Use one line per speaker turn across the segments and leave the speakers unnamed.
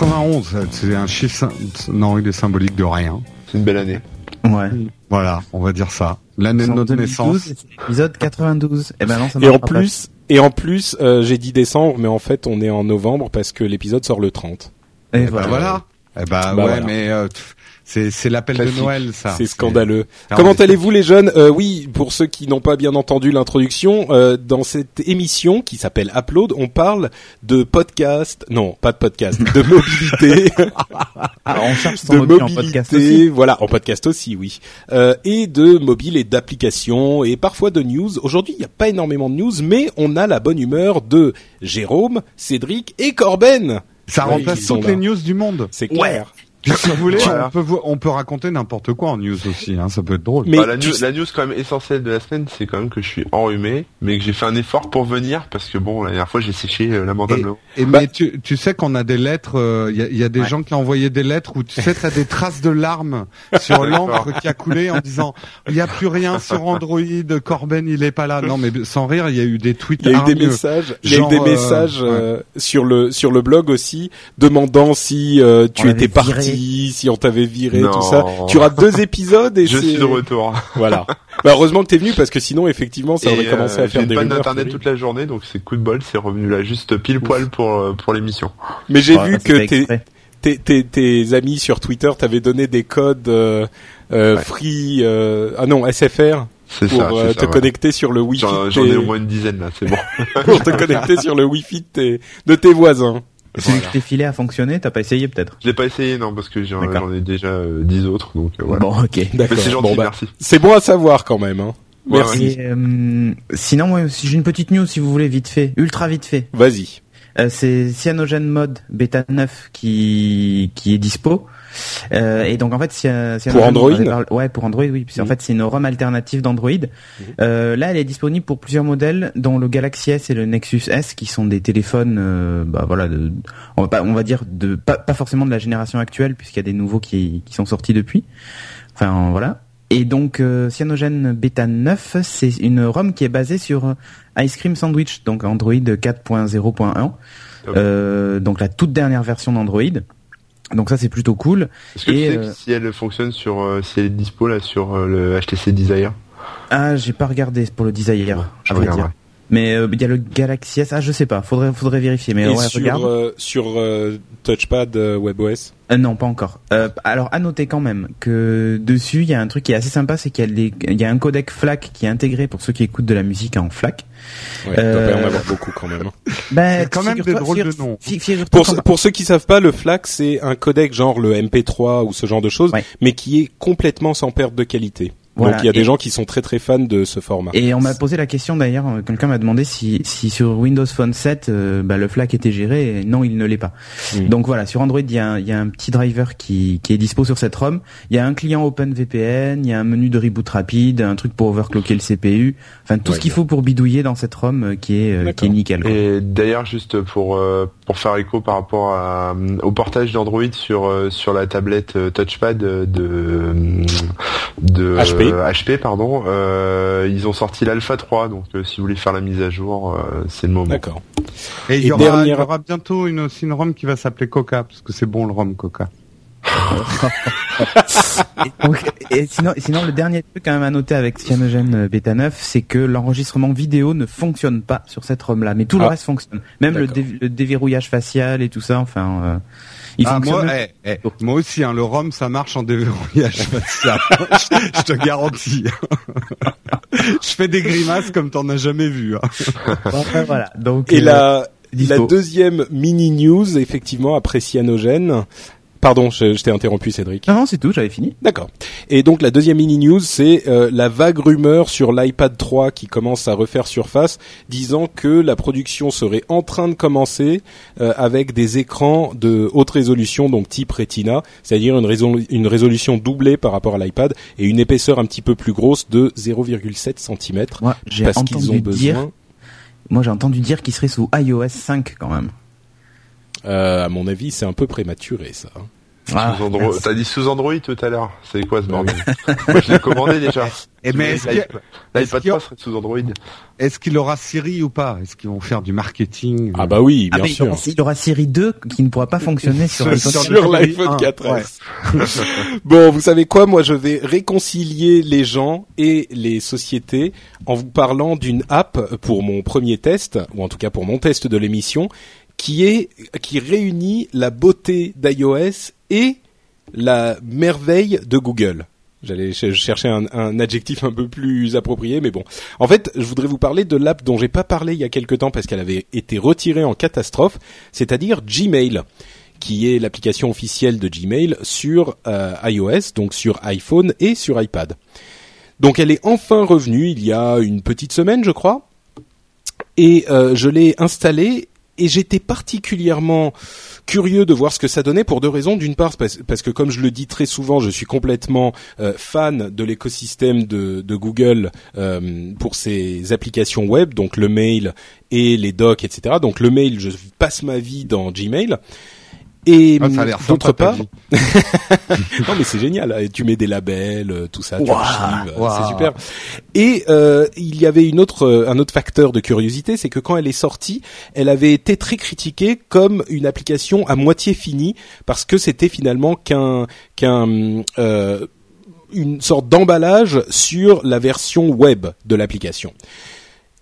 91, c'est un chiffre, non, il est symbolique de rien.
C'est une belle année.
Ouais.
Voilà, on va dire ça. L'année de notre naissance.
Épisode 92. Et ben non, ça
Et en plus, et en plus, euh, j'ai dit décembre, mais en fait, on est en novembre parce que l'épisode sort le 30.
Et
Bah
voilà.
voilà. Eh bah,
Bah
ouais,
voilà.
mais euh, c'est c'est l'appel de. Noël, ça.
C'est scandaleux. Comment allez-vous les jeunes? Euh, Oui, pour ceux qui n'ont pas bien entendu l'introduction, euh, dans cette émission qui s'appelle Upload, on parle de podcast, non, pas de podcast, de mobilité,
Ah, on cherche son
de
mobile en podcast
mobilité,
aussi.
voilà, en podcast aussi, oui, euh, et de mobile et d'applications et parfois de news. Aujourd'hui, il n'y a pas énormément de news, mais on a la bonne humeur de Jérôme, Cédric et Corben.
Ça remplace toutes
là.
les news du monde.
C'est clair.
Si vous voulez,
Voilà.
on peut vous- on peut raconter n'importe quoi en news aussi. Hein, ça peut être drôle.
Mais
Bah, la, news, la news quand même essentielle de la semaine, c'est quand même que je suis enrhumé, mais que j'ai fait un effort pour venir parce que bon, la dernière fois j'ai séché euh, lamentablement.
Et
Bah-
mais tu, tu sais qu'on a des lettres, il y, a, y a des
Ouais.
gens qui ont envoyé des lettres où tu sais t'as des traces de larmes sur l'encre qui a coulé en disant il y a plus rien sur Android, Corben il est pas là. Non mais sans rire, il y a eu des tweets
Il y a eu des messages, il y a eu des
euh,
messages euh, sur le sur le blog aussi demandant si euh, tu
On
étais
l'avait
si on t'avait viré,
Non.
tout ça. Tu rates deux épisodes et
Je suis de retour.
voilà. Bah, heureusement que t'es venu parce que sinon effectivement ça aurait commencé
euh,
à faire
j'ai
des
une panne
rumeurs.
d'internet toute la journée, donc c'est coup de bol, c'est revenu là juste pile poil pour euh, pour l'émission.
Mais j'ai
Ouais,
vu que tes, tes tes tes amis sur Twitter t'avaient donné des codes euh, euh,
Ouais.
free euh, ah non SFR
C'est
pour
ça.
euh,
c'est
te
ça, ouais.
connecter sur le wifi
J'en ai au moins une dizaine là, c'est bon.
pour te connecter sur le wifi de tes de tes voisins.
Celui que je t'ai filé a fonctionné, t'as pas essayé peut-être
Je l'ai pas essayé non parce que j'en ai déjà euh, 10 autres, donc euh, voilà.
Bon, ok.
Mais
D'accord.
c'est gentil,
Bon, bah,
merci.
C'est bon à savoir quand même. Hein. Merci.
Et, euh, sinon, moi, si j'ai une petite news, si vous voulez, vite fait, ultra vite fait.
Vas-y.
Euh, c'est Cyanogen Mode Beta 9 qui qui est dispo. Euh, et donc en fait, Cyan- Cyanogen,
Pour Android
parlé- Ouais, pour Android, oui. En
Mhm.
fait, c'est une ROM alternative d'Android. Euh, là, elle est disponible pour plusieurs modèles, dont le Galaxy S et le Nexus S, qui sont des téléphones, euh, bah voilà, de, on va pas, on va dire de pas, pas forcément de la génération actuelle, puisqu'il y a des nouveaux qui qui sont sortis depuis. Enfin voilà. Et donc euh, Cyanogen Beta 9, c'est une ROM qui est basée sur euh, Ice Cream Sandwich, donc Android 4.0.1.
Top.
Euh, donc la toute dernière version d'Android. Donc ça c'est plutôt cool.
Est-ce que tu sais
euh,
si elle fonctionne sur euh, si elle est dispo là sur euh, le HTC Desire?
Ah j'ai pas regardé pour le Desire,
Je
à vrai
regarderai.
dire. Mais euh, il y a le Galaxy S, ah je sais pas, faudrait faudrait vérifier. Mais
Et
ouais,
sur
regarde.
euh, sur euh, Touchpad euh, WebOS?
Euh, non, pas encore. Euh, alors, à noter quand même que dessus, il y a un truc qui est assez sympa, c'est qu'il y, a les- il y a un codec FLAC qui est intégré pour ceux qui écoutent de la musique en FLAC.
Ouais, y en
Euh,
avoir beaucoup quand même. hein.
Ben,
C'est quand même des drôles de noms.
Pour,
qu'en-
ce- pour ceux qui savent pas, le FLAC c'est un codec genre le MP3 ou ce genre de choses,
Ouais.
mais qui est complètement sans perte de qualité.
Voilà.
Donc il y a des gens qui sont très très fans de ce format.
Et on m'a posé la question d'ailleurs, euh, quelqu'un m'a demandé si, si sur Windows Phone 7, euh, bah, le FLAC était géré, et non, il ne l'est pas. Donc voilà, sur Android, il y, a un, il y a un petit driver qui, qui est dispo sur cette ROM. Il y a un client OpenVPN, il y a un menu de reboot rapide, un truc pour overclocker le CPU, enfin tout
Ouais,
ce qu'il faut pour bidouiller dans cette ROM euh, qui est, euh, qui est nickel. quoi.
Et d'ailleurs, juste pour euh, pour faire écho par rapport à, euh, au portage d'Android sur euh, sur la tablette euh, touchpad de de, de
HP.
euh, HP pardon, euh, ils ont sorti l'Alpha 3, donc euh, si vous voulez faire la mise à jour, euh, c'est le moment.
D'accord.
Et il y, aura,
dernière-
y aura bientôt une, aussi une ROM qui va s'appeler Coca, parce que c'est bon le rhum Coca.
Et, donc, et sinon, sinon, le dernier truc quand même à noter avec Cyanogen Beta 9, c'est que l'enregistrement vidéo ne fonctionne pas sur cette ROM-là, mais tout le
Ah.
reste fonctionne. Même le,
D'accord.
dé- le déverrouillage facial et tout ça, enfin, euh, il
Ah,
fonctionne.
moi, eh, eh, moi aussi, hein, le rhum, ça marche en déverrouillage facial. je, je te garantis. je fais des grimaces comme t'en as jamais vu. hein.
Enfin, voilà. Donc,
Et
euh,
la deuxième mini news, effectivement, après Cyanogen, Pardon, je, je t'ai interrompu, Cédric.
Non, non, c'est tout, j'avais fini.
D'accord. Et donc la deuxième mini news, c'est euh, la vague rumeur sur l'iPad 3 qui commence à refaire surface, disant que la production serait en train de commencer euh, avec des écrans de haute résolution, donc type Retina, c'est-à-dire une, résolu- une résolution doublée par rapport à l'iPad et une épaisseur un petit peu plus grosse de 0,7 cm.
J'ai
Parce qu'ils ont
entendu
besoin.
dire, moi j'ai entendu dire qu'il serait sous iOS 5 quand même.
Euh, à mon avis, c'est un peu prématuré ça. hein.
Ah.
T'as dit sous Android tout à l'heure. C'est quoi ce bordel Moi, je l'ai commandé déjà.
Et mais est-ce
L'iPad 3 serait sous Android.
est-ce qu'il aura Siri ou pas? Est-ce qu'ils vont faire du marketing
Ah bah oui,
Ah,
bien sûr.
il y aura Série 2 qui ne pourra pas fonctionner sur
l'iPhone
un,
4S. bon, vous savez quoi? Moi, je vais réconcilier les gens et les sociétés en vous parlant d'une app pour mon premier test, ou en tout cas pour mon test de l'émission, qui est qui réunit la beauté d'iOS et la merveille de Google. J'allais ch- chercher un, un adjectif un peu plus approprié, mais bon. En fait, je voudrais vous parler de l'app dont j'ai pas parlé il y a quelque temps parce qu'elle avait été retirée en catastrophe, c'est-à-dire Gmail qui est l'application officielle de Gmail sur euh, iOS, donc sur iPhone et sur iPad. Donc elle est enfin revenue il y a une petite semaine, je crois, et euh, je l'ai installée et j'étais particulièrement curieux de voir ce que ça donnait pour deux raisons. D'une part, parce, que comme je le dis très souvent, je suis complètement euh, fan de l'écosystème de, de Google euh, pour ses applications web, donc le mail et les docs, etc. Donc le mail, je passe ma vie dans Gmail. Et
Ah,
d'autre part, non mais c'est génial, hein. tu mets des labels, euh, tout ça, tu
Ouah,
archives, euh, c'est super. Et euh, il y avait une autre, euh, un autre facteur de curiosité, c'est que quand elle est sortie, elle avait été très critiquée comme une application à moitié finie parce que c'était finalement qu'un qu'un euh, une sorte d'emballage sur la version web de l'application.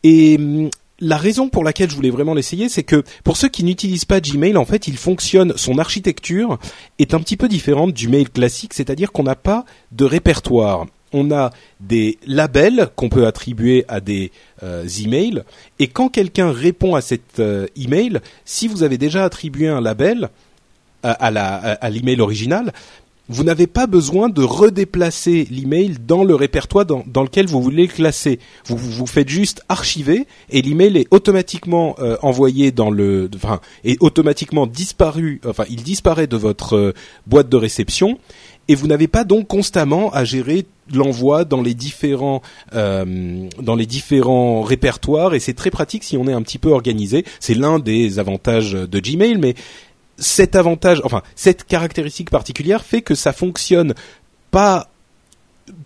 Et hum, la raison pour laquelle je voulais vraiment l'essayer, c'est que pour ceux qui n'utilisent pas Gmail, en fait, il fonctionne, son architecture est un petit peu différente du mail classique, c'est-à-dire qu'on n'a pas de répertoire. On a des labels qu'on peut attribuer à des euh, emails, et quand quelqu'un répond à cet euh, email, si vous avez déjà attribué un label à, à à l'email original, vous n'avez pas besoin de redéplacer l'email dans le répertoire dans, dans lequel vous voulez le classer. Vous, vous, faites juste archiver et l'email est automatiquement euh, envoyé dans le, enfin, est automatiquement disparu, enfin, il disparaît de votre euh, boîte de réception et vous n'avez pas donc constamment à gérer l'envoi dans les différents euh, dans les différents répertoires et c'est très pratique si on est un petit peu organisé. C'est l'un des avantages de Gmail, mais cet avantage, enfin cette caractéristique particulière fait que ça fonctionne pas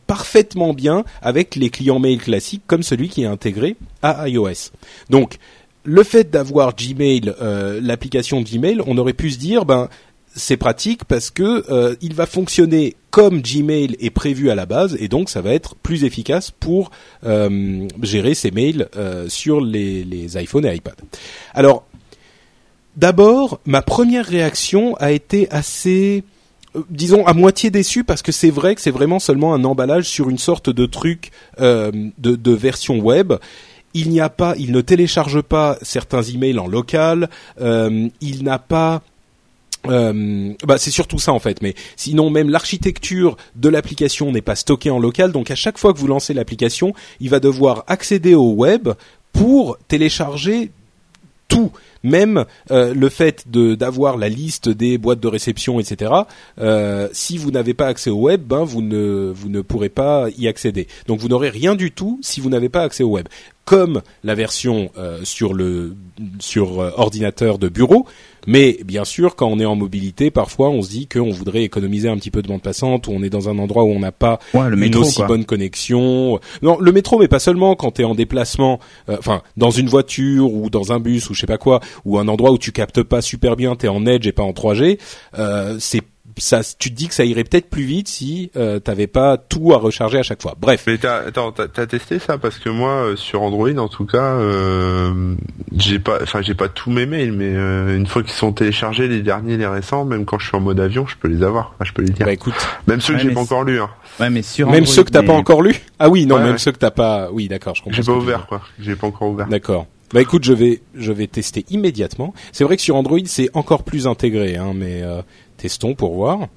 parfaitement bien avec les clients mail classiques comme celui qui est intégré à iOS. Donc le fait d'avoir Gmail, euh, l'application Gmail, on aurait pu se dire ben c'est pratique parce que euh, il va fonctionner comme Gmail est prévu à la base et donc ça va être plus efficace pour euh, gérer ses mails sur les, les iPhones et iPad. Alors D'abord, ma première réaction a été assez, euh, disons, à moitié déçue parce que c'est vrai que c'est vraiment seulement un emballage sur une sorte de truc euh, de, version web. Il n'y a pas, il ne télécharge pas certains emails en local. euh, il n'a pas bah c'est surtout ça en fait, mais sinon même l'architecture de l'application n'est pas stockée en local, donc à chaque fois que vous lancez l'application, il va devoir accéder au web pour télécharger tout, même euh, le fait de d'avoir la liste des boîtes de réception, etc. euh, si vous n'avez pas accès au web, ben vous ne vous ne pourrez pas y accéder. Donc vous n'aurez rien du tout si vous n'avez pas accès au web. Comme la version euh, sur le sur euh, ordinateur de bureau, mais bien sûr, quand on est en mobilité, parfois on se dit qu'on voudrait économiser un petit peu de bande passante, ou on est dans un endroit où on n'a pas
Ouais, le
une aussi
quoi.
bonne connexion. Non, le métro, mais pas seulement quand tu es en déplacement, euh, enfin dans une voiture ou dans un bus ou je sais pas quoi, ou un endroit où tu captes pas super bien, tu es en Edge et pas en 3G, euh, c'est ça, tu te dis que ça irait peut-être plus vite si euh, t'avais pas tout à recharger à chaque fois. Bref,
Mais t'as, attends, t'as, t'as testé ça? Parce que moi euh, sur Android en tout cas, euh, j'ai pas, enfin j'ai pas tous mes mails, mais euh, une fois qu'ils sont téléchargés, les derniers, les récents, même quand je suis en mode avion, je peux les avoir, Enfin, je peux les dire.
bah écoute,
même ceux que
Ouais,
j'ai
mais
pas
c'est-
encore lus, hein.
Ouais, mais sur
même
Android,
ceux que t'as pas
mais-
encore lu. Ah oui, non,
Ouais,
même
ouais.
ceux que t'as pas. Oui, d'accord, je comprends.
J'ai pas
que
ouvert quoi, j'ai pas encore ouvert.
D'accord. Bah écoute, je vais je vais tester immédiatement. C'est vrai que sur Android c'est encore plus intégré, hein, mais euh, testons pour voir.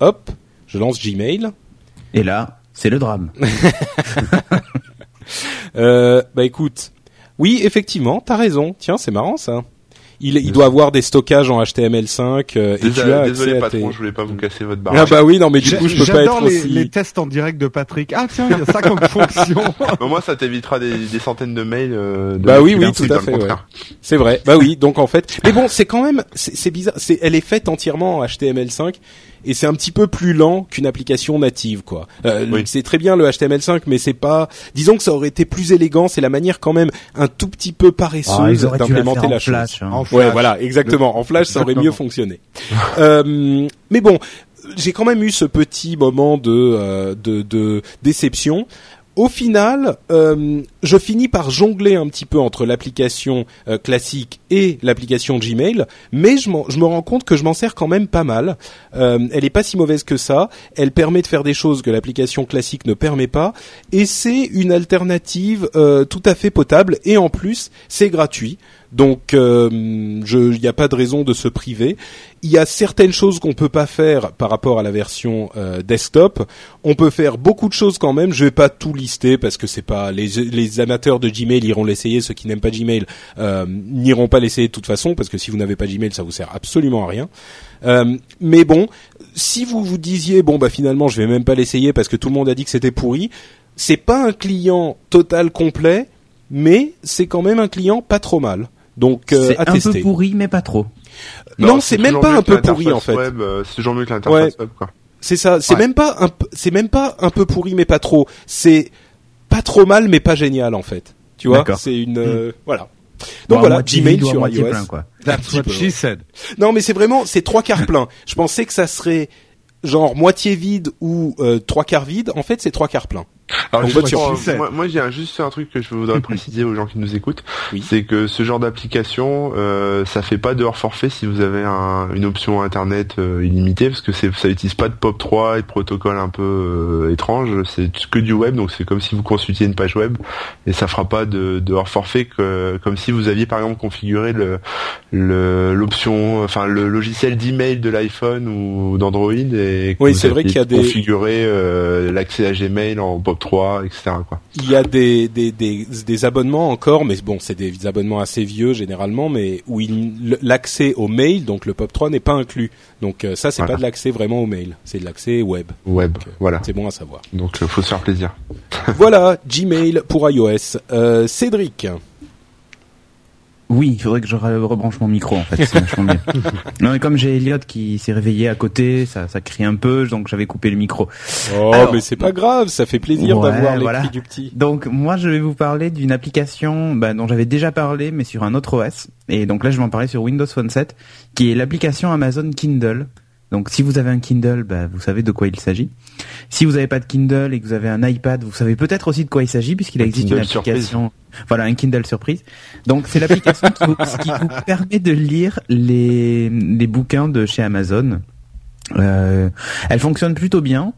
Hop, je lance Gmail.
Et là, c'est le drame.
Euh, bah écoute, oui, effectivement, t'as raison. Tiens, c'est marrant ça. Il, il doit avoir des stockages en HTML5 euh, et tu
Désolé,
as
désolé
accès à
patron,
tes-
je voulais pas vous casser votre
Ah
barrage.
bah oui, non mais du coup je peux pas être
J'adore les,
aussi.
les tests en direct de Patrick. Ah tiens, il y a ça comme fonction.
Au moins, ça t'évitera des, des centaines de mails. euh, de
Bah oui, oui, tout à
le
fait. C'est vrai. Bah oui, donc en fait, mais bon, c'est quand même, c'est c'est bizarre. C'est, elle est faite entièrement en HTML5 et c'est un petit peu plus lent qu'une application native, quoi. Euh,
Oui.
C'est très bien le HTML5, mais c'est pas. Disons que ça aurait été plus élégant. C'est la manière quand même un tout petit peu
Ah,
paresseuse
la
d'implémenter la,
en
chose.
flash. hein.
En
Ouais,
flash.
voilà, exactement. En flash, ça aurait mieux fonctionné. Euh, mais bon, j'ai quand même eu ce petit moment de euh, de, de déception. Au final, euh, je finis par jongler un petit peu entre l'application euh, classique et l'application Gmail, mais je, me rends compte que je m'en sers quand même pas mal. Euh, elle est pas si mauvaise que ça. Elle permet de faire des choses que l'application classique ne permet pas, et c'est une alternative tout à fait potable. Et en plus, c'est gratuit. Donc, euh, il n'y a pas de raison de se priver. Il y a certaines choses qu'on peut pas faire par rapport à la version euh, desktop. On peut faire beaucoup de choses quand même. Je vais pas tout lister parce que c'est pas les, amateurs de Gmail iront l'essayer. Ceux qui n'aiment pas Gmail euh, n'iront pas l'essayer de toute façon parce que si vous n'avez pas Gmail, ça vous sert absolument à rien. Mais bon, si vous vous disiez bon bah finalement je vais même pas l'essayer parce que tout le monde a dit que c'était pourri, c'est pas un client total complet, mais c'est quand même un client pas trop mal. Donc euh,
c'est un peu pourri, mais pas trop.
Non, c'est même pas un peu pourri en fait.
Euh, c'est toujours mieux que l'interface web, quoi.
C'est ça. C'est
Ouais.
même pas un, c'est même pas un peu pourri mais pas trop. C'est pas trop mal mais pas génial en fait. Tu vois,
D'accord.
c'est une euh, voilà. Donc voilà, Gmail sur iOS.
plein, quoi.
That's what she said.
Non, mais c'est vraiment c'est trois quarts plein. Je pensais que ça serait genre moitié vide ou euh, trois quarts vide. En fait, c'est trois quarts plein.
Alors, moi, moi, j'ai juste un truc que je voudrais préciser aux gens qui nous écoutent,
Oui.
c'est que ce genre d'application, euh, ça fait pas de hors forfait si vous avez un- une option internet euh, illimitée, parce que c'est, ça utilise pas de POP 3 et de protocole un peu euh, étrange. C'est que du web, donc c'est comme si vous consultiez une page web, et ça fera pas de, de hors forfait que, comme si vous aviez par exemple configuré le, le- l'option, enfin le logiciel d'email de l'iPhone ou d'Android, et que
Oui,
vous
c'est vrai
aviez
qu'il y a des-
configuré euh, l'accès à Gmail en POP 3, etc. Quoi.
Il y a des, des, des, des abonnements encore, mais bon, c'est des abonnements assez vieux généralement, mais où il- l'accès au mail, donc le POP3 n'est pas inclus. Donc euh, ça, c'est
Voilà.
pas de l'accès vraiment au mail, c'est de l'accès web.
Web,
Donc, euh,
voilà.
C'est bon à savoir.
Donc euh, faut se faire plaisir.
voilà, Gmail pour iOS. Euh, Cédric.
Oui, il faudrait que je re- rebranche mon micro en fait, c'est vachement mieux. Non, mais comme j'ai Elliot qui s'est réveillé à côté, ça, ça crie un peu, donc j'avais coupé le micro.
Oh,
Alors-
mais c'est pas grave, ça fait plaisir
Ouais,
d'avoir les
voilà.
cris du petit.
Donc moi je vais vous parler d'une application bah, dont j'avais déjà parlé mais sur un autre OS et donc là je vais en parler sur Windows Phone 7 qui est l'application Amazon Kindle. Donc si vous avez un Kindle, bah, vous savez de quoi il s'agit. Si vous n'avez pas de Kindle et que vous avez un iPad, vous savez peut-être aussi de quoi il s'agit puisqu'il
Un
existe
Kindle
une application. Voilà, un Kindle surprise. Donc c'est l'application qui, vous, qui vous permet de lire les, les bouquins de chez Amazon. Euh, elle fonctionne plutôt bien.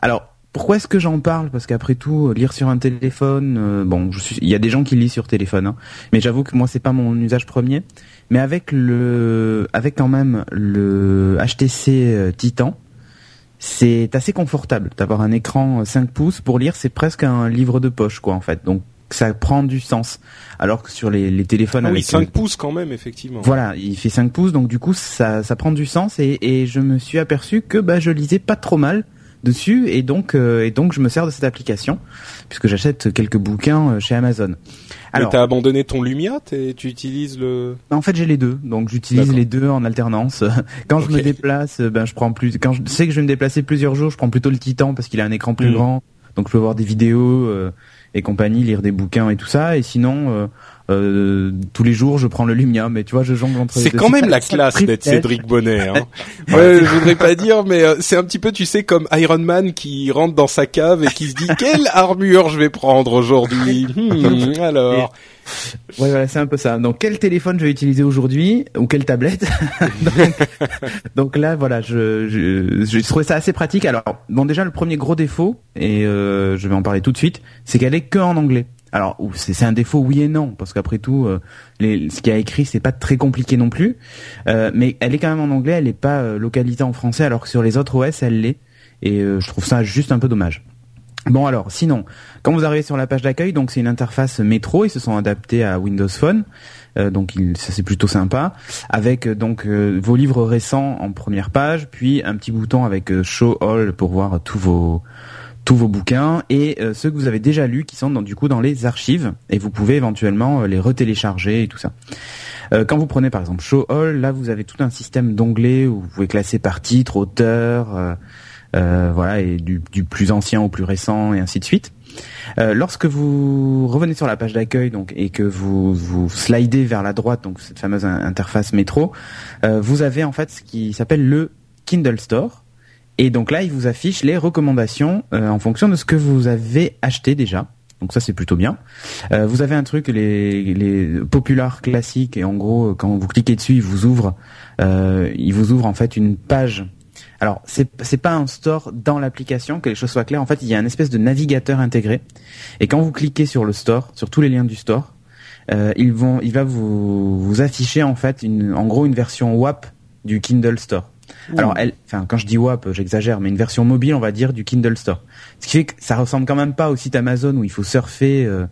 Alors pourquoi est-ce que j'en parle? Parce qu'après tout, lire sur un téléphone, euh, bon, il y a des gens qui lisent sur téléphone, hein, mais j'avoue que moi c'est pas mon usage premier. Mais avec le, avec quand même le HTC euh, Titan, c'est assez confortable d'avoir un écran euh, 5 pouces pour lire. C'est presque un livre de poche, quoi, en fait. Donc ça prend du sens. Alors que sur les, les téléphones
Ah oui,
avec
5 pouces quand même, effectivement.
voilà, il fait 5 pouces, donc du coup ça, ça prend du sens et, et je me suis aperçu que bah, je lisais pas trop mal dessus et donc euh, et donc je me sers de cette application puisque j'achète quelques bouquins euh, chez Amazon. Alors
t'as abandonné ton Lumia, t'es- tu utilises le...
en fait j'ai les deux, donc j'utilise les deux en alternance. Quand je me déplace, euh, ben je prends plus. Quand je sais que je vais me déplacer plusieurs jours, je prends plutôt le Titan parce qu'il a un écran plus
Mhm.
grand, donc je peux voir des vidéos euh, et compagnie, lire des bouquins et tout ça. Et sinon, euh, tous les jours, je prends le Lumia. Mais tu vois, je jongle entre.
C'est quand même la classe d'être. Cédric Bonnet. Hein. ouais, je voudrais pas dire, mais euh, c'est un petit peu, tu sais, comme Iron Man qui rentre dans sa cave et qui se dit quelle armure je vais prendre aujourd'hui? Hmm, alors,
Ouais, voilà, c'est un peu ça. Donc, quel téléphone je vais utiliser aujourd'hui? Ou quelle tablette? Donc, donc là, voilà, je, je, je trouvais ça assez pratique. Alors, bon, déjà, le premier gros défaut, et euh, je vais en parler tout de suite, c'est qu'elle est que en anglais. Alors c'est un défaut oui et non parce qu'après tout, euh, ce qui a écrit c'est pas très compliqué non plus, euh, mais elle est quand même en anglais, elle est pas euh, localisée en français alors que sur les autres OS elle l'est. Et je trouve ça juste un peu dommage. Bon alors, sinon, quand vous arrivez sur la page d'accueil, donc c'est une interface métro, ils se sont adaptés à Windows Phone, donc ça c'est plutôt sympa, avec donc vos livres récents en première page, puis un petit bouton avec Show All pour voir tous vos tous vos bouquins et euh, ceux que vous avez déjà lus qui sont dans, du coup dans les archives et vous pouvez éventuellement euh, les retélécharger et tout ça. Euh, quand vous prenez par exemple Show All, là vous avez tout un système d'onglets où vous pouvez classer par titre, auteur, voilà et du, plus ancien au plus récent et ainsi de suite. lorsque vous revenez sur la page d'accueil donc et que vous vous slidez vers la droite donc cette fameuse interface métro, vous avez en fait ce qui s'appelle le Kindle Store et donc là, il vous affiche les recommandations euh, en fonction de ce que vous avez acheté déjà. Donc ça c'est plutôt bien. Euh, vous avez un truc les les populaires classiques et en gros quand vous cliquez dessus, il vous ouvre euh, il vous ouvre en fait une page. Alors c'est c'est pas un store dans l'application que les choses soient claires. En fait, il y a un espèce de navigateur intégré et quand vous cliquez sur le store, sur tous les liens du store, euh, ils vont il va vous vous afficher en fait une en gros une version WAP du Kindle Store. Alors, elle, enfin, quand je dis WAP, j'exagère, mais une version mobile, on va dire, du Kindle Store. Ce qui fait que ça ressemble quand même pas au site Amazon où il faut surfer euh,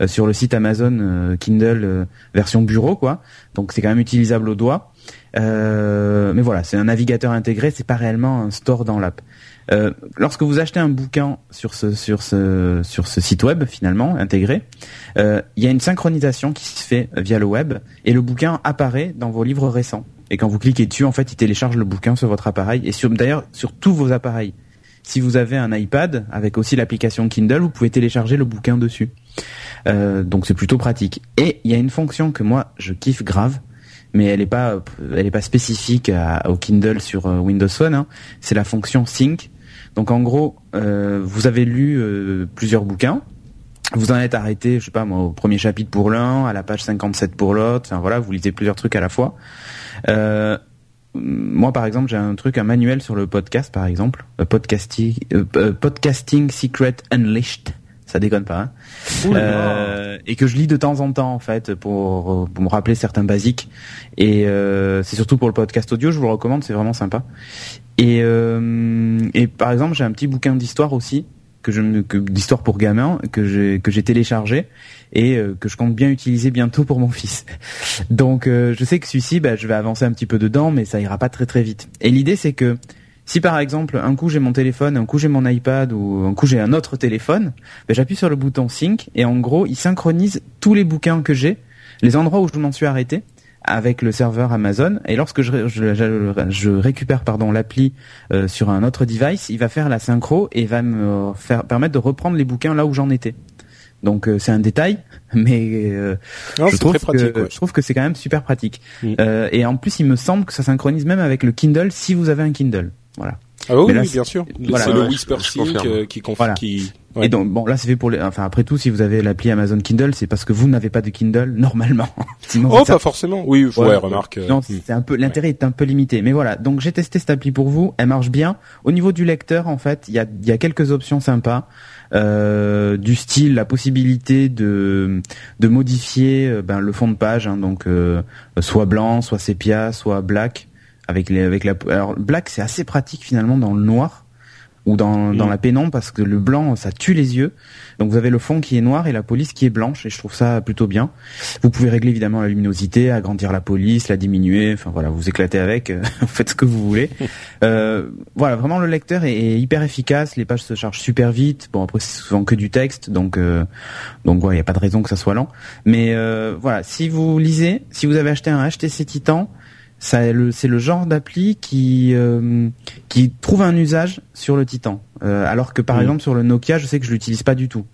euh, sur le site Amazon euh, Kindle version bureau, quoi. Donc, c'est quand même utilisable au doigt. mais voilà, c'est un navigateur intégré, c'est pas réellement un store dans l'app. lorsque vous achetez un bouquin sur ce sur ce sur ce site web finalement intégré, il y a une synchronisation qui se fait via le web et le bouquin apparaît dans vos livres récents. Et quand vous cliquez dessus, en fait, il télécharge le bouquin sur votre appareil et sur d'ailleurs sur tous vos appareils. Si vous avez un iPad avec aussi l'application Kindle, vous pouvez télécharger le bouquin dessus. Euh, donc c'est plutôt pratique. Et il y a une fonction que moi je kiffe grave, mais elle n'est pas elle est pas spécifique au Kindle sur euh, Windows Phone. Hein. C'est la fonction Sync. Donc en gros, euh, vous avez lu euh, plusieurs bouquins, vous en êtes arrêté, je sais pas moi, au premier chapitre pour l'un, à la page 57 pour l'autre. Enfin voilà, vous lisez plusieurs trucs à la fois. Euh, moi, par exemple, j'ai un truc, un manuel sur le podcast, par exemple, euh, podcasting, euh, podcasting Secret Unleashed. Ça déconne pas. Hein euh, et que je lis de temps en temps en fait pour, pour me rappeler certains basiques. Et c'est surtout pour le podcast audio, je vous le recommande, c'est vraiment sympa. Et, et par exemple, j'ai un petit bouquin d'histoire aussi que je d'histoire pour gamins que j'ai que j'ai téléchargé et euh, que je compte bien utiliser bientôt pour mon fils. Donc euh, je sais que celui-ci bah, je vais avancer un petit peu dedans mais ça ira pas très très vite. Et l'idée c'est que si par exemple un coup j'ai mon téléphone, un coup j'ai mon iPad ou un coup j'ai un autre téléphone, bah, j'appuie sur le bouton sync et en gros il synchronise tous les bouquins que j'ai, les endroits où je m'en suis arrêté avec le serveur Amazon et lorsque je, je, récupère pardon l'appli euh, sur un autre device, il va faire la synchro et va me faire permettre de reprendre les bouquins là où j'en étais. Donc euh, c'est un détail, mais euh, je, trouve que, je trouve que c'est quand même super pratique. Mm. et en plus, il me semble que ça synchronise même avec le Kindle si vous avez un Kindle. Voilà.
Ah oui, bien sûr. c'est le Whisper Sync qui, confirme. qui
et donc bon là c'est fait pour les enfin après tout si vous avez l'appli Amazon Kindle c'est parce que vous n'avez pas de Kindle normalement.
Sinon, oh pas forcément. Oui, ouais, remarque.
Euh, non, hmm. c'est un peu l'intérêt est un peu limité mais voilà. Donc j'ai testé cette appli pour vous, elle marche bien. Au niveau du lecteur en fait, il y a il y a quelques options sympas. Euh, du style la possibilité de de modifier euh, ben, le fond de page hein, donc euh, soit blanc, soit sépia, soit black avec les avec la alors black c'est assez pratique finalement dans le noir ou dans, dans mm. la pénombre parce que le blanc ça tue les yeux. Donc vous avez le fond qui est noir et la police qui est blanche et je trouve ça plutôt bien. Vous pouvez régler évidemment la luminosité, agrandir la police, la diminuer, enfin voilà, vous éclatez avec, euh, faites ce que vous voulez. Euh, voilà, vraiment le lecteur est, hyper efficace, les pages se chargent super vite. Bon après c'est souvent que du texte donc euh, donc il n'y a pas de raison que ça soit lent. Mais euh, voilà, si vous lisez, si vous avez acheté un HTC Titan, c'est le genre d'appli qui euh, qui trouve un usage sur le Titan, euh, alors que par mm. exemple sur le Nokia, je sais que je l'utilise pas du tout.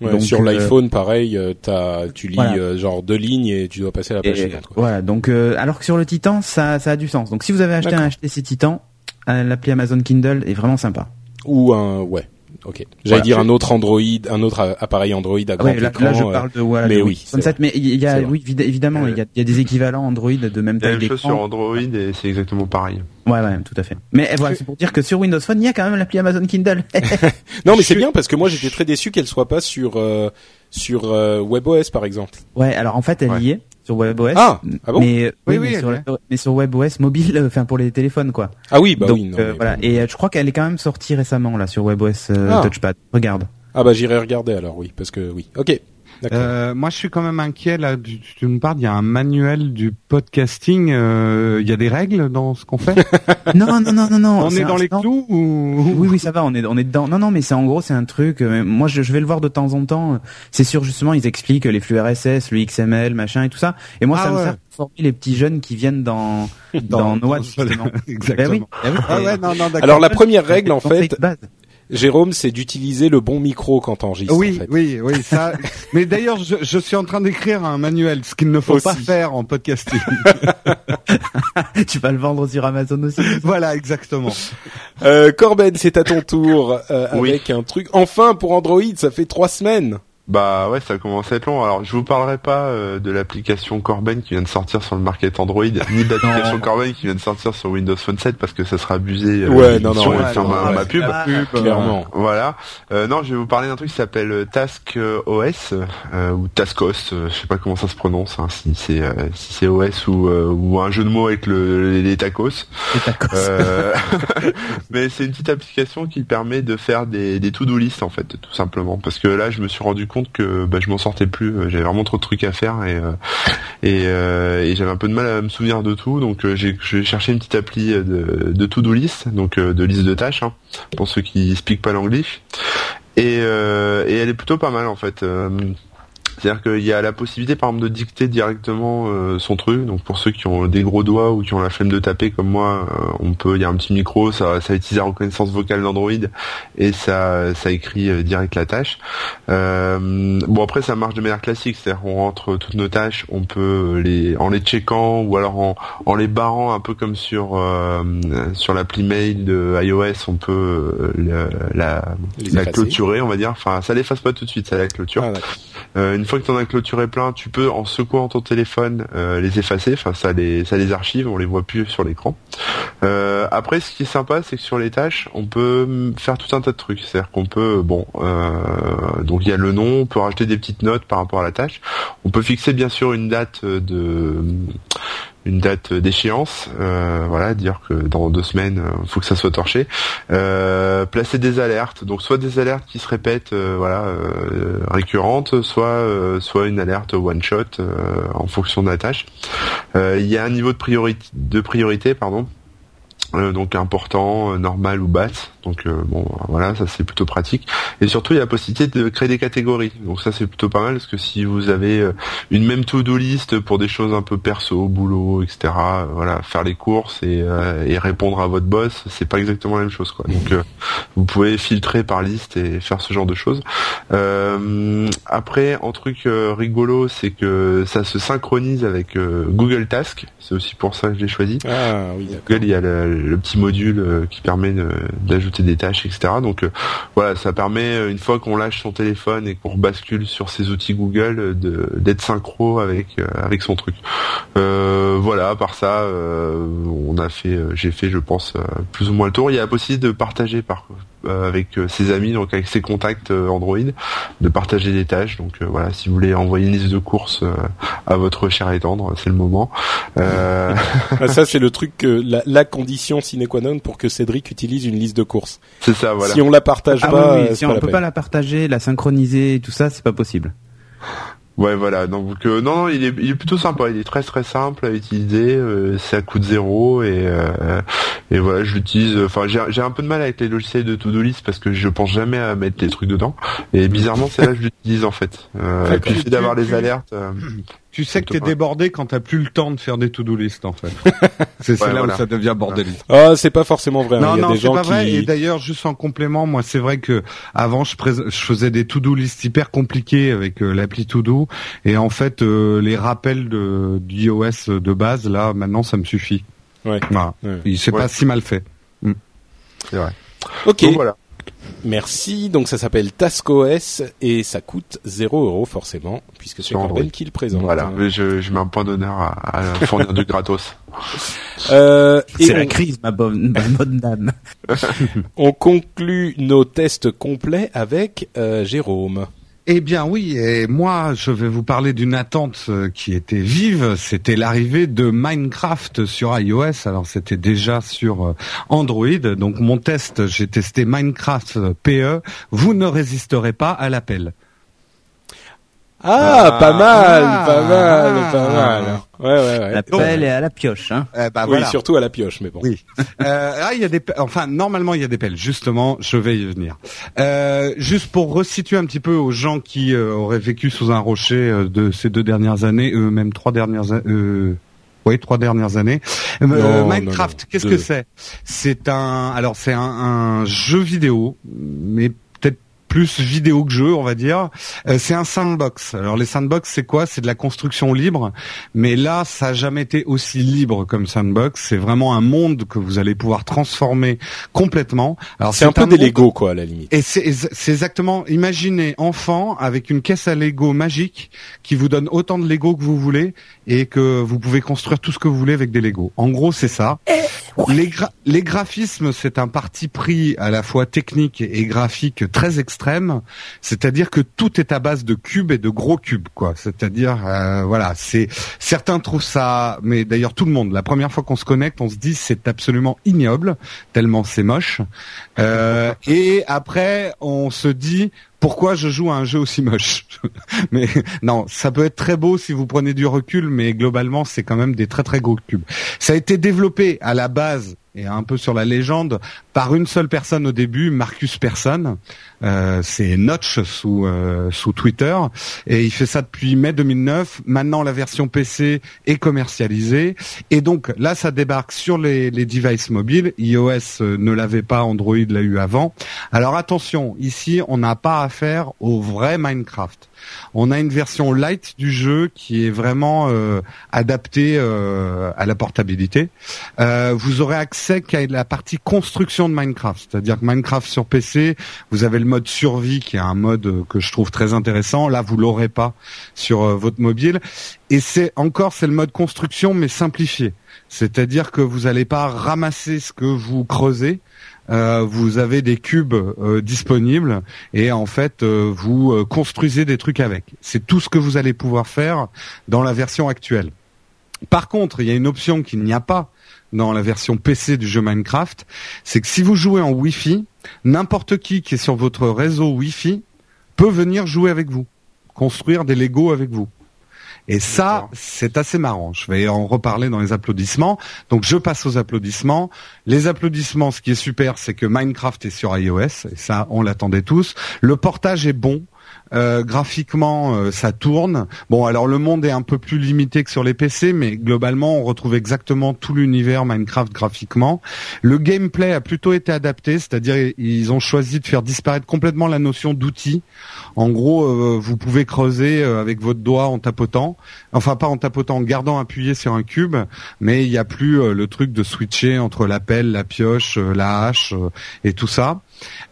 donc, sur euh, l'iPhone, pareil, as, tu lis genre deux lignes et tu dois passer à la page suivante.
Voilà, donc alors que sur le Titan, ça, ça a du sens. Donc si vous avez acheté un HTC Titan, l'appli Amazon Kindle est vraiment sympa.
Ou un ouais, ok. J'allais dire un autre Android, un autre appareil Android à grand
ouais, là,
écran.
là, je parle de voilà,
mais
de
oui,
mais il y a, oui, vid- évidemment, il y a, il y a des équivalents Android de même taille
même chose sur
d'écran.
Android et c'est exactement pareil.
Ouais, ouais, tout à fait. Mais eh, voilà, c'est pour dire que sur Windows Phone, il y a quand même l'appli Amazon Kindle.
Non, mais c'est bien parce que moi j'étais très déçu qu'elle soit pas sur euh, sur euh, WebOS par exemple.
ouais, alors en fait, elle
Ouais.
y est sur WebOS.
Ah, ah bon?
Mais,
Oui,
oui,
oui,
mais, sur, mais WebOS mobile, euh, enfin pour les téléphones, quoi.
Ah oui, bah
Donc,
oui. Non,
euh, voilà. Et euh, je crois qu'elle est quand même sortie récemment là sur WebOS euh,
Ah.
Touchpad. Regarde.
Ah bah j'irai regarder alors, oui, parce que oui. Ok.
Euh, moi, je suis quand même inquiet là. Tu, tu nous parles, il y a un manuel du podcasting. euh, Il y a des règles dans ce qu'on fait.
non, non, non, non, non.
on est
un-
dans les
non.
clous ou
Oui, oui, ça va, on est, on est dedans. Non, non, mais c'est en gros, c'est un truc. euh, moi, je, je vais le voir de temps en temps. C'est sûr, justement, ils expliquent les flux RSS, le XML, machin et tout ça. Et moi,
Ah
ça me sert pour former les petits jeunes qui viennent dans dans, No Watch, justement.
Exactement.
Ben oui, ben oui,
Ah
c'est-
ouais, non, non, d'accord.
Alors la première règle en fait. Jérôme, c'est d'utiliser le bon micro quand t'enregistres.
Oui,
en fait.
oui, oui, ça. Mais d'ailleurs, je, je suis en train d'écrire un manuel, ce qu'il ne faut
Aussi.
pas faire en podcasting.
tu vas le vendre sur Amazon aussi.
voilà, exactement.
Euh, Corben, c'est à ton tour euh,
Oui.
avec un truc. Enfin pour Android, ça fait trois semaines.
Bah ouais, ça commence à être long. Alors, je vous parlerai pas euh, de l'application Corben qui vient de sortir sur le market Android, ni de l'application. Corben qui vient de sortir sur Windows Phone 7 parce que ça sera abusé. euh,
Ouais, non, non, ouais,
ma,
ouais,
ma pub.
pas-
Pub, euh,
Clairement.
Voilà. Euh, non, je vais vous parler d'un truc qui s'appelle euh, Task euh, OS euh, ou Taskos. euh, je sais pas comment ça se prononce, hein, si c'est euh, si c'est OS ou euh, ou un jeu de mots avec le, les, les tacos.
C'est ta cause.
Euh, mais c'est une petite application qui permet de faire des, des to-do list en fait, tout simplement. Parce que là, je me suis rendu compte que bah, je m'en sortais plus. euh, J'avais vraiment trop de trucs à faire et euh, euh, et j'avais un peu de mal à me souvenir de tout. Donc j'ai cherché une petite appli de, to-do list, donc de liste de tâches, hein, pour ceux qui speak pas l'anglais. Et elle est plutôt pas mal en fait. C'est-à-dire qu'il y a la possibilité, par exemple, de dicter directement euh, son truc. Donc pour ceux qui ont des gros doigts ou qui ont la flemme de taper comme moi, euh, on peut. Il y a un petit micro, ça, ça utilise la reconnaissance vocale d'Android et ça, ça écrit euh, direct la tâche. Euh, bon après, ça marche de manière classique, c'est-à-dire qu'on rentre toutes nos tâches, on peut les en les checkant ou alors en, en les barrant un peu comme sur euh, sur l'appli mail de iOS, on peut la, la clôturer, on va dire. Enfin, ça l'efface pas tout de suite, ça la clôture.
Ah.
Une fois que tu en as clôturé plein, tu peux en secouant ton téléphone euh, les effacer. Enfin, ça les ça les archive, on les voit plus sur l'écran. Euh, après, ce qui est sympa, c'est que sur les tâches, on peut faire tout un tas de trucs. C'est-à-dire qu'on peut, bon, euh, donc il y a le nom, on peut rajouter des petites notes par rapport à la tâche. On peut fixer bien sûr une date de une date d'échéance, euh, voilà, dire que dans deux semaines, il faut que ça soit torché. Euh, placer des alertes, donc soit des alertes qui se répètent, euh, voilà, euh, récurrentes, soit euh, soit une alerte one shot euh, en fonction de la tâche. Euh, Il y a un niveau de priorité, de priorité, pardon. Euh, donc important, euh, normal ou basse. Donc euh, bon, voilà, ça c'est plutôt pratique. Et surtout, il y a la possibilité de créer des catégories. Donc ça c'est plutôt pas mal parce que si vous avez euh, une même to-do list pour des choses un peu perso, boulot, etc. voilà, faire les courses et, euh, et répondre à votre boss, c'est pas exactement la même chose, quoi. Donc euh, vous pouvez filtrer par liste et faire ce genre de choses. Euh, après, un truc rigolo, c'est que ça se synchronise avec euh, Google Task. C'est aussi pour ça que je l'ai choisi.
Ah oui.
Google, il y a le, le petit module euh, qui permet d'ajouter des tâches, etc. Donc euh, voilà, ça permet euh, une fois qu'on lâche son téléphone et qu'on bascule sur ses outils Google d'être synchro avec avec son truc. Voilà, à part ça, on a fait, j'ai fait, je pense, plus ou moins le tour. Il y a la possibilité de partager par avec ses amis, donc avec ses contacts Android, de partager des tâches. Donc euh, voilà, si vous voulez envoyer une liste de courses euh, à votre cher et tendre, c'est le moment. Euh,
Ah, ça c'est le truc la, la condition sine qua non pour que Cédric utilise une liste de courses.
c'est ça, voilà.
Si on la partage
Ah
pas,
oui, oui,
euh,
si on
la
peut
peine.
pas la partager, la synchroniser, tout ça, c'est pas possible.
Ouais, voilà. Donc euh, non, non, il est, il est plutôt sympa. Il est très très simple à utiliser. euh, c'est à coût de zéro et euh, et voilà, je l'utilise. Enfin, j'ai j'ai un peu de mal avec les logiciels de to-do list parce que je pense jamais à mettre les trucs dedans. Et bizarrement, c'est là que je l'utilise en fait. Euh, et puis d'avoir les alertes.
Tu sais que t'es débordé quand t'as plus le temps de faire des to-do list en fait. c'est
Ouais,
là
voilà.
où ça devient bordélique.
Ah, c'est pas forcément vrai. hein.
Non,
Il y a
non,
des gens
pas
qui.
vrai. Et d'ailleurs, juste en complément, moi, c'est vrai que avant, je, prés- je faisais des to-do list hyper compliqués avec euh, l'appli To-Do, et en fait, euh, les rappels de d'iOS de base, là, maintenant, ça me suffit.
Ouais.
Voilà.
Ouais.
Il- C'est
Ouais.
pas si mal fait.
c'est vrai.
Ok.
Donc voilà.
Merci. Donc ça s'appelle TaskOS et ça coûte 0 euros forcément, puisque c'est Corben qui le présente.
Voilà, mais je, je mets un point d'honneur à, à fournir du gratos.
Euh,
C'est la
on-
crise, ma bonne, ma bonne dame.
On conclut nos tests complets avec euh, Jérôme.
Eh bien oui, et moi je vais vous parler d'une attente euh, qui était vive, c'était l'arrivée de Minecraft sur iOS. Alors c'était déjà sur euh, Android. Donc mon test, j'ai testé Minecraft euh, PE. Vous ne résisterez pas à l'appel.
Ah,
Ah.
pas mal,
Ah.
pas mal, pas mal. Ouais, ouais, ouais.
La pelle est à la pioche, hein.
Eh ben,
oui,
voilà.
surtout à la pioche, mais bon.
Oui. Euh, ah, il y a des, enfin, normalement, il y a des pelles. Justement, je vais y venir. Euh, juste pour resituer un petit peu aux gens qui euh, auraient vécu sous un rocher euh, de ces deux dernières années, euh, même trois dernières, euh, oui, trois dernières années. Euh,
Non,
Minecraft, qu'est-ce que c'est? C'est un, alors c'est un, un jeu vidéo, mais plus vidéo que jeu, on va dire. Euh, c'est un sandbox. Alors les sandbox, c'est quoi? C'est de la construction libre, mais là, ça a jamais été aussi libre comme sandbox. C'est vraiment un monde que vous allez pouvoir transformer complètement. Alors
C'est un peu des
monde-
Lego, quoi, à la limite.
et c'est c'est exactement, imaginez enfant avec une caisse à Lego magique qui vous donne autant de Lego que vous voulez et que vous pouvez construire tout ce que vous voulez avec des Lego. En gros, c'est ça. Les, gra- les graphismes, c'est un parti pris à la fois technique et graphique très extrême. C'est-à-dire que tout est à base de cubes et de gros cubes, quoi. C'est-à-dire, euh, voilà, c'est certains trouvent ça, mais d'ailleurs tout le monde. La première fois qu'on se connecte, on se dit c'est absolument ignoble, tellement c'est moche. Euh, et après, on se dit pourquoi je joue à un jeu aussi moche. mais non, ça peut être très beau si vous prenez du recul, mais globalement, c'est quand même des très très gros cubes. Ça a été développé à la base et un peu sur la légende par une seule personne au début, Marcus Persson. Euh, c'est Notch sous euh, sous Twitter et il fait ça depuis mai 2009. Maintenant, la version PC est commercialisée et donc là, ça débarque sur les, les devices mobiles. iOS euh, ne l'avait pas, Android l'a eu avant. Alors attention, ici, on n'a pas au vrai Minecraft. On a une version light du jeu qui est vraiment euh, adaptée euh, à la portabilité. Euh, vous aurez accès qu'à la partie construction de Minecraft, c'est-à-dire que Minecraft sur PC, vous avez le mode survie qui est un mode que je trouve très intéressant. Là, vous l'aurez pas sur votre mobile. Et c'est encore c'est le mode construction mais simplifié. C'est-à-dire que vous n'allez pas ramasser ce que vous creusez. Euh, vous avez des cubes euh, disponibles et en fait euh, vous construisez des trucs avec. C'est tout ce que vous allez pouvoir faire dans la version actuelle. Par contre, il y a une option qu'il n'y a pas dans la version PC du jeu Minecraft, c'est que si vous jouez en Wi-Fi, n'importe qui qui est sur votre réseau Wi-Fi peut venir jouer avec vous, construire des Lego avec vous. Et ça, c'est assez marrant. Je vais en reparler dans les applaudissements. Donc je passe aux applaudissements. Les applaudissements, ce qui est super, c'est que Minecraft est sur iOS, et ça, on l'attendait tous. Le portage est bon. Euh, graphiquement, euh, ça tourne. Bon, alors le monde est un peu plus limité que sur les PC, mais globalement, on retrouve exactement tout l'univers Minecraft graphiquement. Le gameplay a plutôt été adapté, c'est-à-dire ils ont choisi de faire disparaître complètement la notion d'outil. En gros, euh, vous pouvez creuser avec votre doigt en tapotant, enfin pas en tapotant, en gardant appuyé sur un cube, mais il n'y a plus le truc de switcher entre la pelle, la pioche, la hache et tout ça.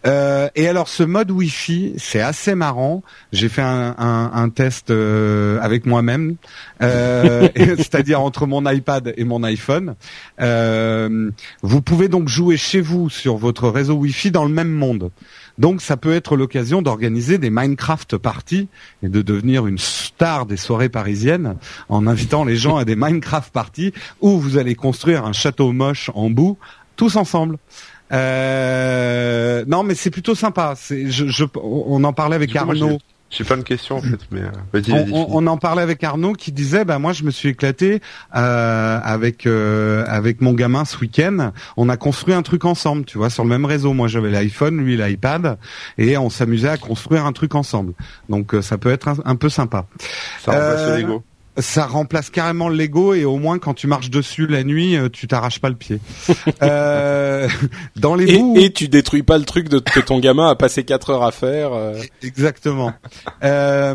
Euh, et alors ce mode Wi-Fi, c'est assez marrant. J'ai fait un, test euh, avec moi-même, euh, c'est-à-dire entre mon iPad et mon iPhone. Vous pouvez donc jouer chez vous sur votre réseau Wi-Fi dans le même monde. Donc ça peut être l'occasion d'organiser des Minecraft parties et de devenir une star des soirées parisiennes en invitant les gens à des Minecraft parties où vous allez construire un château moche en boue tous ensemble. Euh, non, mais c'est plutôt sympa. C'est, je, je- on en parlait avec
coup,
Arnaud.
J'ai pas de questions en fait, mais euh, vas-y,
On,
vas-y.
on- on en parlait avec Arnaud qui disait, bah moi je me suis éclaté euh, avec euh, avec mon gamin ce week-end. On a construit un truc ensemble, tu vois, sur le même réseau. Moi j'avais l'iPhone, lui l'iPad, et on s'amusait à construire un truc ensemble. Donc euh, ça peut être un, un peu sympa.
Ça remplace le Lego.
Ça remplace carrément le Lego et au moins quand tu marches dessus la nuit, euh, tu t'arraches pas le pied. euh, dans les
et,
bouts,
et tu détruis pas le truc de, que ton gamin a passé 4 heures à faire. euh.
exactement. Euh,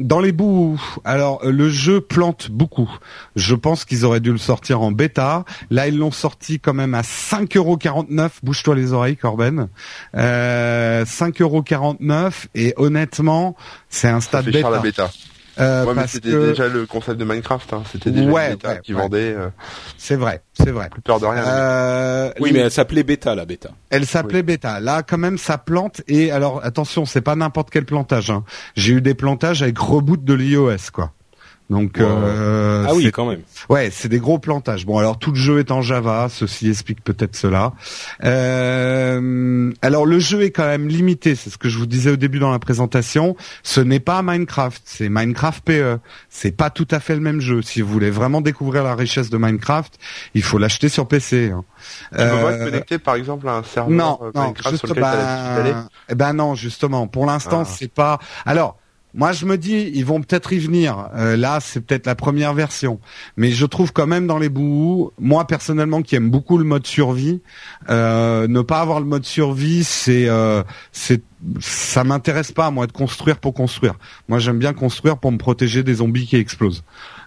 dans les bouts, alors le jeu plante beaucoup. Je pense qu'ils auraient dû le sortir en bêta. Là, ils l'ont sorti quand même à 5,49€. Bouge-toi les oreilles, Corben. Euh, 5,49€ et honnêtement, c'est un stade bêta.
la bêta.
Euh,
ouais, mais
parce
c'était
que
déjà le concept de Minecraft. Hein. C'était déjà
Ouais,
une bêta
ouais,
qui
ouais.
vendait. euh,
c'est vrai, c'est vrai.
plus peur de rien.
Euh,
Oui, mais elle s'appelait bêta la bêta.
Elle s'appelait bêta. Là, quand même, ça plante. Et alors, attention, c'est pas n'importe quel plantage. hein. J'ai eu des plantages avec reboot de l'iOS, quoi. Donc,
Ouais.
euh,
ah oui,
c'est-
quand même.
ouais, c'est des gros plantages. Bon, alors tout le jeu est en Java. Ceci explique peut-être cela. Euh, alors, le jeu est quand même limité. C'est ce que je vous disais au début dans la présentation. Ce n'est pas Minecraft. C'est Minecraft PE. C'est pas tout à fait le même jeu. Si vous voulez vraiment découvrir la richesse de Minecraft, il faut l'acheter sur PC. hein.
Tu peux pas te
Euh,
connecter par exemple à un serveur
non,
euh,
non,
Minecraft
juste,
sur lequel
ben, eh ben non, justement. Pour l'instant,
Ah.
c'est pas. Alors, moi, je me dis, ils vont peut-être y venir. Euh, là, c'est peut-être la première version, mais je trouve quand même dans les bouts. Moi, personnellement, qui aime beaucoup le mode survie, euh, ne pas avoir le mode survie, c'est, euh, ça m'intéresse pas moi de construire pour construire. Moi, j'aime bien construire pour me protéger des zombies qui explosent.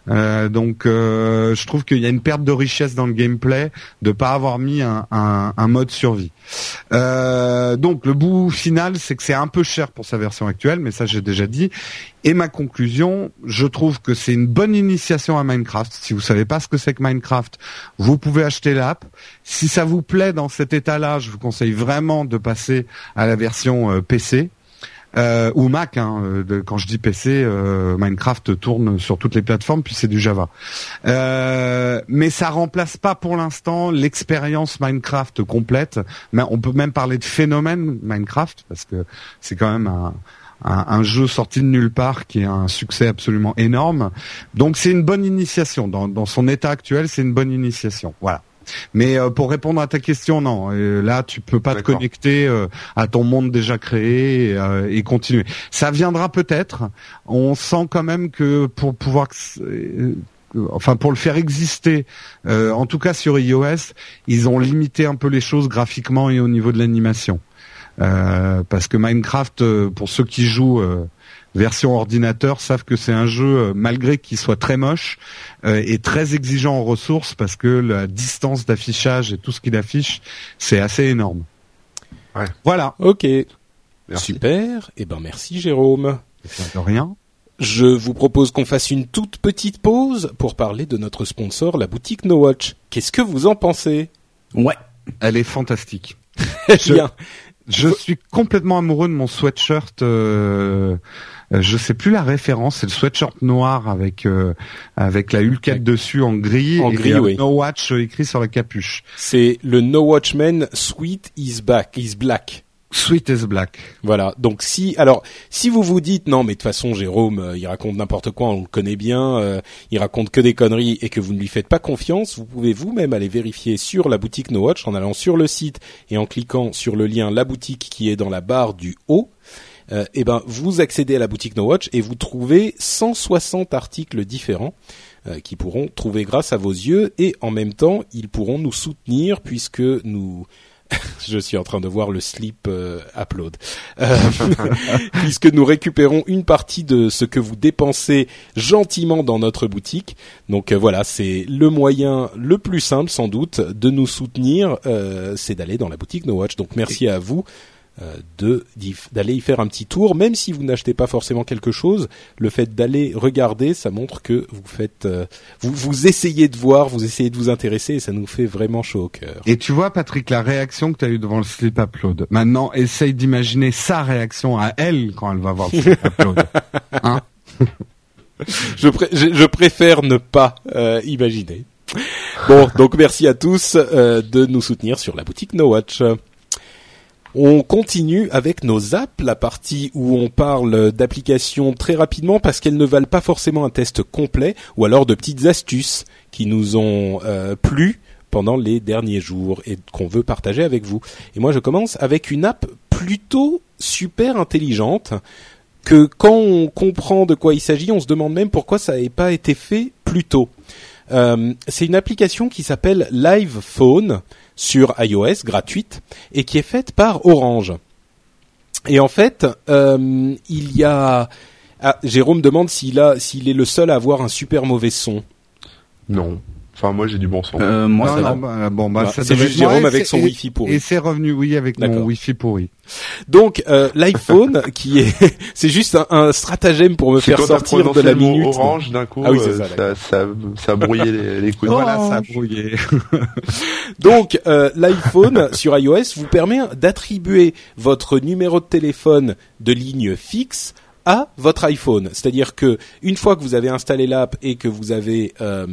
Euh, donc, euh, je trouve qu'il y a une perte de richesse dans le gameplay de pas avoir mis un, un, un mode survie. Euh, donc, le bout final, c'est que c'est un peu cher pour sa version actuelle, mais ça j'ai déjà dit. Et ma conclusion, je trouve que c'est une bonne initiation à Minecraft. Si vous savez pas ce que c'est que Minecraft, vous pouvez acheter l'app. Si ça vous plaît dans cet état-là, je vous conseille vraiment de passer à la version PC. Euh, ou Mac, hein, euh, quand je dis PC, euh, Minecraft tourne sur toutes les plateformes, puis c'est du Java. Euh, mais ça remplace pas pour l'instant l'expérience Minecraft complète. Mais on peut même parler de phénomène Minecraft parce que c'est quand même un jeu sorti de nulle part qui a un succès absolument énorme. Donc c'est une bonne initiation. Dans, dans son état actuel, c'est une bonne initiation. Voilà. Mais euh, pour répondre à ta question, non. Euh, là, tu peux pas te connecter euh, à ton monde déjà créé et, euh, et continuer. Ça viendra peut-être. On sent quand même que pour pouvoir, euh, enfin pour le faire exister, euh, en tout cas sur iOS, ils ont limité un peu les choses graphiquement et au niveau de l'animation. Euh, parce que Minecraft, euh, pour ceux qui jouent euh, version ordinateur, savent que c'est un jeu, euh, malgré qu'il soit très moche, euh, et très exigeant en ressources, parce que la distance d'affichage et tout ce qu'il affiche, c'est assez énorme.
Ouais.
Voilà.
Ok,
Merci.
super. Eh ben merci Jérôme.
De rien.
Je vous propose qu'on fasse une toute petite pause pour parler de notre sponsor, la boutique No Watch. Qu'est-ce que vous en pensez?
Ouais.
Elle est fantastique.
Eh bien,
Je suis complètement amoureux de mon sweatshirt. Euh, je sais plus la référence. C'est le sweatshirt noir avec euh, avec la Hulkette dessus en gris
En
et
gris, oui.
No Watch euh, écrit sur la capuche.
c'est le No Watchman Sweet is back, is black.
Sweet as black.
Voilà. Donc si alors si vous vous dites non mais de toute façon Jérôme euh, il raconte n'importe quoi, on le connaît bien, euh, il raconte que des conneries et que vous ne lui faites pas confiance, vous pouvez vous-même aller vérifier sur la boutique No Watch en allant sur le site et en cliquant sur le lien la boutique qui est dans la barre du haut. Euh, et ben vous accédez à la boutique No Watch et vous trouvez 160 articles différents euh, qui pourront trouver grâce à vos yeux et en même temps ils pourront nous soutenir puisque nous je suis en train de voir le slip euh, upload. Euh, puisque nous récupérons une partie de ce que vous dépensez gentiment dans notre boutique. Donc euh, voilà, c'est le moyen le plus simple sans doute de nous soutenir, euh, c'est d'aller dans la boutique No Watch. Donc merci à vous de d'y- d'aller y faire un petit tour, même si vous n'achetez pas forcément quelque chose. Le fait d'aller regarder, ça montre que vous faites, euh, vous vous essayez de voir, vous essayez de vous intéresser, et ça nous fait vraiment chaud au cœur.
Et tu vois, Patrick, la réaction que tu as eue devant le slip upload. Maintenant, essaye d'imaginer sa réaction à elle quand elle va voir le slip upload. Hein?
Je, pré- je, je préfère ne pas euh, imaginer. Bon, donc merci à tous euh, de nous soutenir sur la boutique No Watch. On continue avec nos apps, la partie où on parle d'applications très rapidement parce qu'elles ne valent pas forcément un test complet ou alors de petites astuces qui nous ont euh, plu pendant les derniers jours et qu'on veut partager avec vous. Et moi je commence avec une app plutôt super intelligente que quand on comprend de quoi il s'agit, on se demande même pourquoi ça n'avait pas été fait plus tôt. Euh, c'est une application qui s'appelle Live Phone sur iOS, gratuite, et qui est faite par Orange. Et en fait, euh, il y a... Ah, Jérôme demande s'il a, s'il est le seul à avoir un super mauvais son.
Non. Enfin, moi j'ai du bon son.
Euh, moi,
Non,
ça
non,
va.
bah, bon, bah,
Bah,
ça
c'est juste Jérôme avec son Wi-Fi pourri.
Et c'est revenu, oui, avec mon. Wi-Fi pourri.
Donc euh, l'iPhone, qui est, c'est juste un, un stratagème pour me faire sortir de la minute.
orange d'un coup,
Ah oui, c'est
euh,
ça,
ça, ça, ça a brouillé les, les coups.
Voilà, ça a brouillé.
Donc euh, l'iPhone sur iOS vous permet d'attribuer votre numéro de téléphone de ligne fixe à votre iPhone. C'est-à-dire que une fois que vous avez installé l'app et que vous avez euh,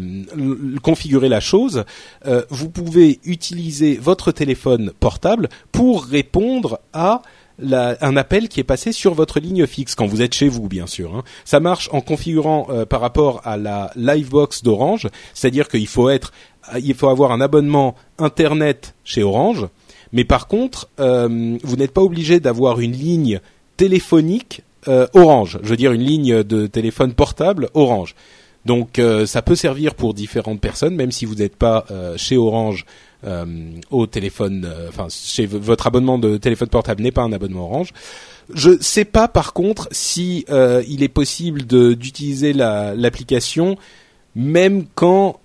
configuré la chose, euh, vous pouvez utiliser votre téléphone portable pour répondre à un appel qui est passé sur votre ligne fixe quand vous êtes chez vous, bien sûr. hein. Ça marche en configurant euh, par rapport à la Livebox d'Orange, c'est-à-dire qu'il faut être, il faut avoir un abonnement internet chez Orange, mais par contre, vous n'êtes pas obligé d'avoir une ligne téléphonique euh, Orange. Je veux dire une ligne de téléphone portable Orange. Donc euh, ça peut servir pour différentes personnes, même si vous n'êtes pas euh, chez Orange euh, au téléphone, enfin chez votre abonnement de téléphone portable n'est pas un abonnement Orange. Je sais pas par contre si il est possible d'utiliser la- l'application même quand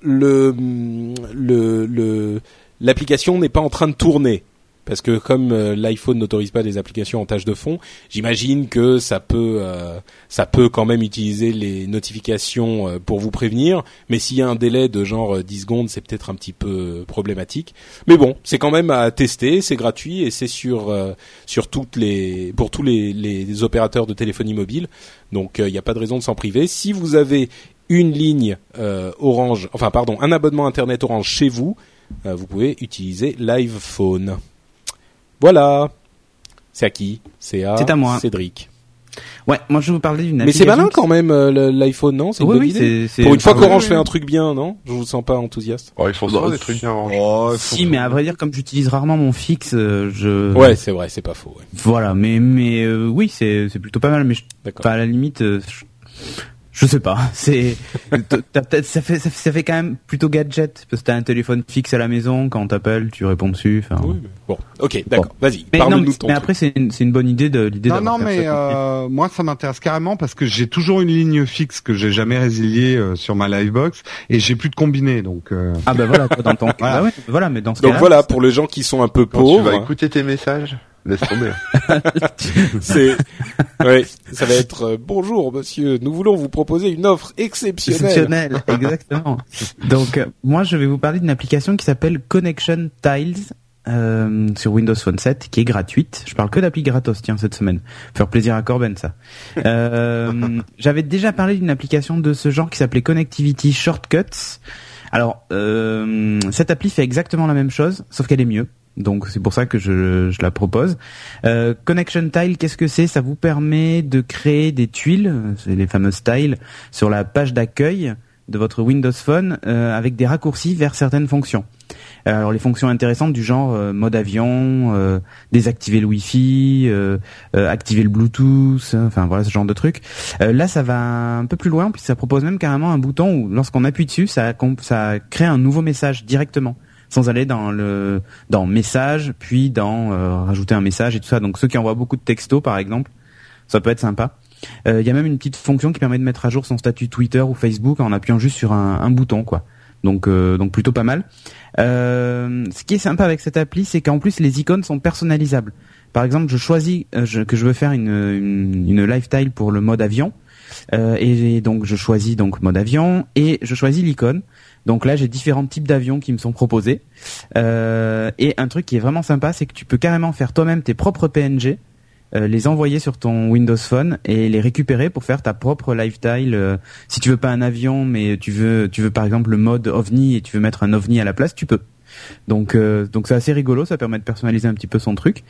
l'application n'est pas en train de tourner. Parce que comme euh, l'iPhone n'autorise pas les applications en tâche de fond, j'imagine que ça peut euh, ça peut quand même utiliser les notifications euh, pour vous prévenir. Mais s'il y a un délai de genre euh, 10 secondes, c'est peut-être un petit peu problématique. Mais bon, c'est quand même à tester, c'est gratuit et c'est sur sur toutes les pour tous les, les opérateurs de téléphonie mobile. Donc il n'y a pas de raison de s'en priver. Si vous avez une ligne Orange, enfin pardon, un abonnement internet Orange chez vous, vous pouvez utiliser Live. Voilà. C'est à qui? C'est à,
C'est à moi.
Cédric.
Ouais, moi je vais vous parler d'une
Mais c'est malin
qui-
quand même euh, le- l'iPhone, non? C'est une
Oui,
bonne
oui,
idée. Pour une fois
Ah,
qu'Orange
oui,
fait
oui.
un truc bien, non? Je vous sens pas enthousiaste.
Oh, ils font souvent des trucs bien orange.
Oh,
Si, mais à vrai dire, comme j'utilise rarement mon fixe, euh, je.
Ouais, c'est vrai, c'est pas faux. Ouais.
Voilà, mais mais euh, oui, c'est c'est plutôt pas mal. Mais je- enfin, à la limite, euh, je, je sais pas. C'est t'as peut-être ça fait ça, fait ça fait quand même plutôt gadget parce que t'as un téléphone fixe à la maison quand t'appelles, tu réponds dessus. Enfin.
Oui, mais- Bon, ok, d'accord. Vas-y,
Mais, non, mais, mais après c'est une, c'est une bonne idée de l'idée
Non, non, mais
ça.
euh, moi ça m'intéresse carrément parce que j'ai toujours une ligne fixe que j'ai jamais résiliée euh, sur ma livebox et j'ai plus de combiné donc. euh,
Ah bah voilà, dans ton
Voilà.
bah ouais, voilà, mais dans ce
Donc voilà, pour les gens qui sont un peu
Quand tu vas
pauvres,
écouter tes messages, laisse tomber.
c'est, ouais, ça va être euh, bonjour monsieur, nous voulons vous proposer une offre exceptionnelle.
Exceptionnel, exactement. Donc, euh, moi, je vais vous parler d'une application qui s'appelle Connection Tiles euh, sur Windows Phone 7, qui est gratuite. Je parle que d'appli gratos, tiens, cette semaine. Faire plaisir à Corben, ça. Euh, J'avais déjà parlé d'une application de ce genre qui s'appelait Connectivity Shortcuts. Alors, euh, cette appli fait exactement la même chose, sauf qu'elle est mieux. Donc c'est pour ça que je, je la propose. Euh, Connection Tile, qu'est-ce que c'est? Ça vous permet de créer des tuiles, c'est les fameuses tiles, sur la page d'accueil de votre Windows Phone euh, avec des raccourcis vers certaines fonctions. Euh, Alors les fonctions intéressantes du genre euh, mode avion, euh, désactiver le Wi-Fi, euh, euh, activer le Bluetooth, euh, enfin voilà ce genre de trucs. Euh, là ça va un peu plus loin puis ça propose même carrément un bouton où lorsqu'on appuie dessus ça ça crée un nouveau message directement sans aller dans le dans message puis dans euh, rajouter un message et tout ça. Donc ceux qui envoient beaucoup de textos par exemple, ça peut être sympa. Euh, Il y a même une petite fonction qui permet de mettre à jour son statut Twitter ou Facebook en appuyant juste sur un, un bouton quoi. Donc euh, donc plutôt pas mal. Euh, ce qui est sympa avec cette appli, c'est qu'en plus les icônes sont personnalisables. Par exemple, je choisis euh, je- que je veux faire une, une, une lifestyle pour le mode avion. Euh, et donc je choisis donc mode avion et je choisis l'icône. Donc là j'ai différents types d'avions qui me sont proposés. Euh, et un truc qui est vraiment sympa, c'est que tu peux carrément faire toi-même tes propres PNG, euh, les envoyer sur ton Windows Phone et les récupérer pour faire ta propre lifestyle. Euh, si tu veux pas un avion, mais tu veux, tu veux par exemple le mode ovni et tu veux mettre un ovni à la place, tu peux. Donc, euh, donc c'est assez rigolo, ça permet de personnaliser un petit peu son truc.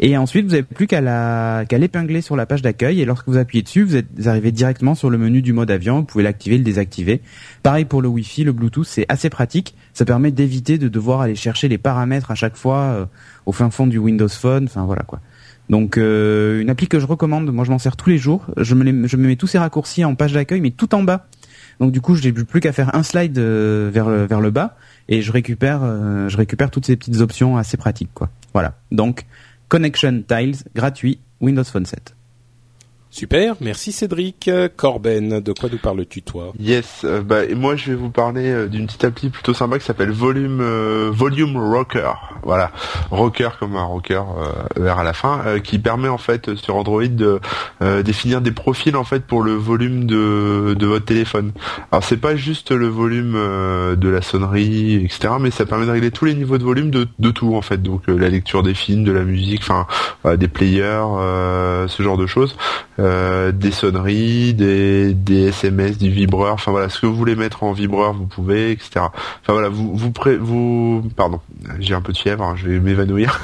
Et ensuite, vous n'avez plus qu'à la, qu'à l'épingler sur la page d'accueil. Et lorsque vous appuyez dessus, vous êtes arrivez directement sur le menu du mode avion. Vous pouvez l'activer, le désactiver. Pareil pour le Wi-Fi, le Bluetooth, c'est assez pratique. Ça permet d'éviter de devoir aller chercher les paramètres à chaque fois euh, au fin fond du Windows Phone. Enfin voilà quoi. Donc une appli que je recommande, moi je m'en sers tous les jours. Je me mets tous ces raccourcis en page d'accueil, mais tout en bas. Donc du coup, je n'ai plus qu'à faire un slide vers le, vers le bas et je récupère je récupère toutes ces petites options assez pratiques quoi. Voilà. Donc Connection Tiles gratuit Windows Phone 7.
Super, merci Cédric. Corben, de quoi nous parles-tu toi?
Yes, euh, bah moi je vais vous parler euh, d'une petite appli plutôt sympa qui s'appelle Volume euh, Volume Rocker. Voilà, rocker comme un rocker vers à la fin, qui permet en fait sur Android de définir des profils en fait pour le volume de, de votre téléphone. Alors c'est pas juste le volume de la sonnerie, etc. Mais ça permet de régler tous les niveaux de volume de, de tout en fait. Donc la lecture des films, de la musique, enfin des players, ce genre de choses. Euh, des sonneries, des, des SMS, du vibreur, enfin voilà, ce que vous voulez mettre en vibreur, vous pouvez, etc. Enfin voilà, vous vous pardon, j'ai un peu de fièvre, hein, je vais m'évanouir.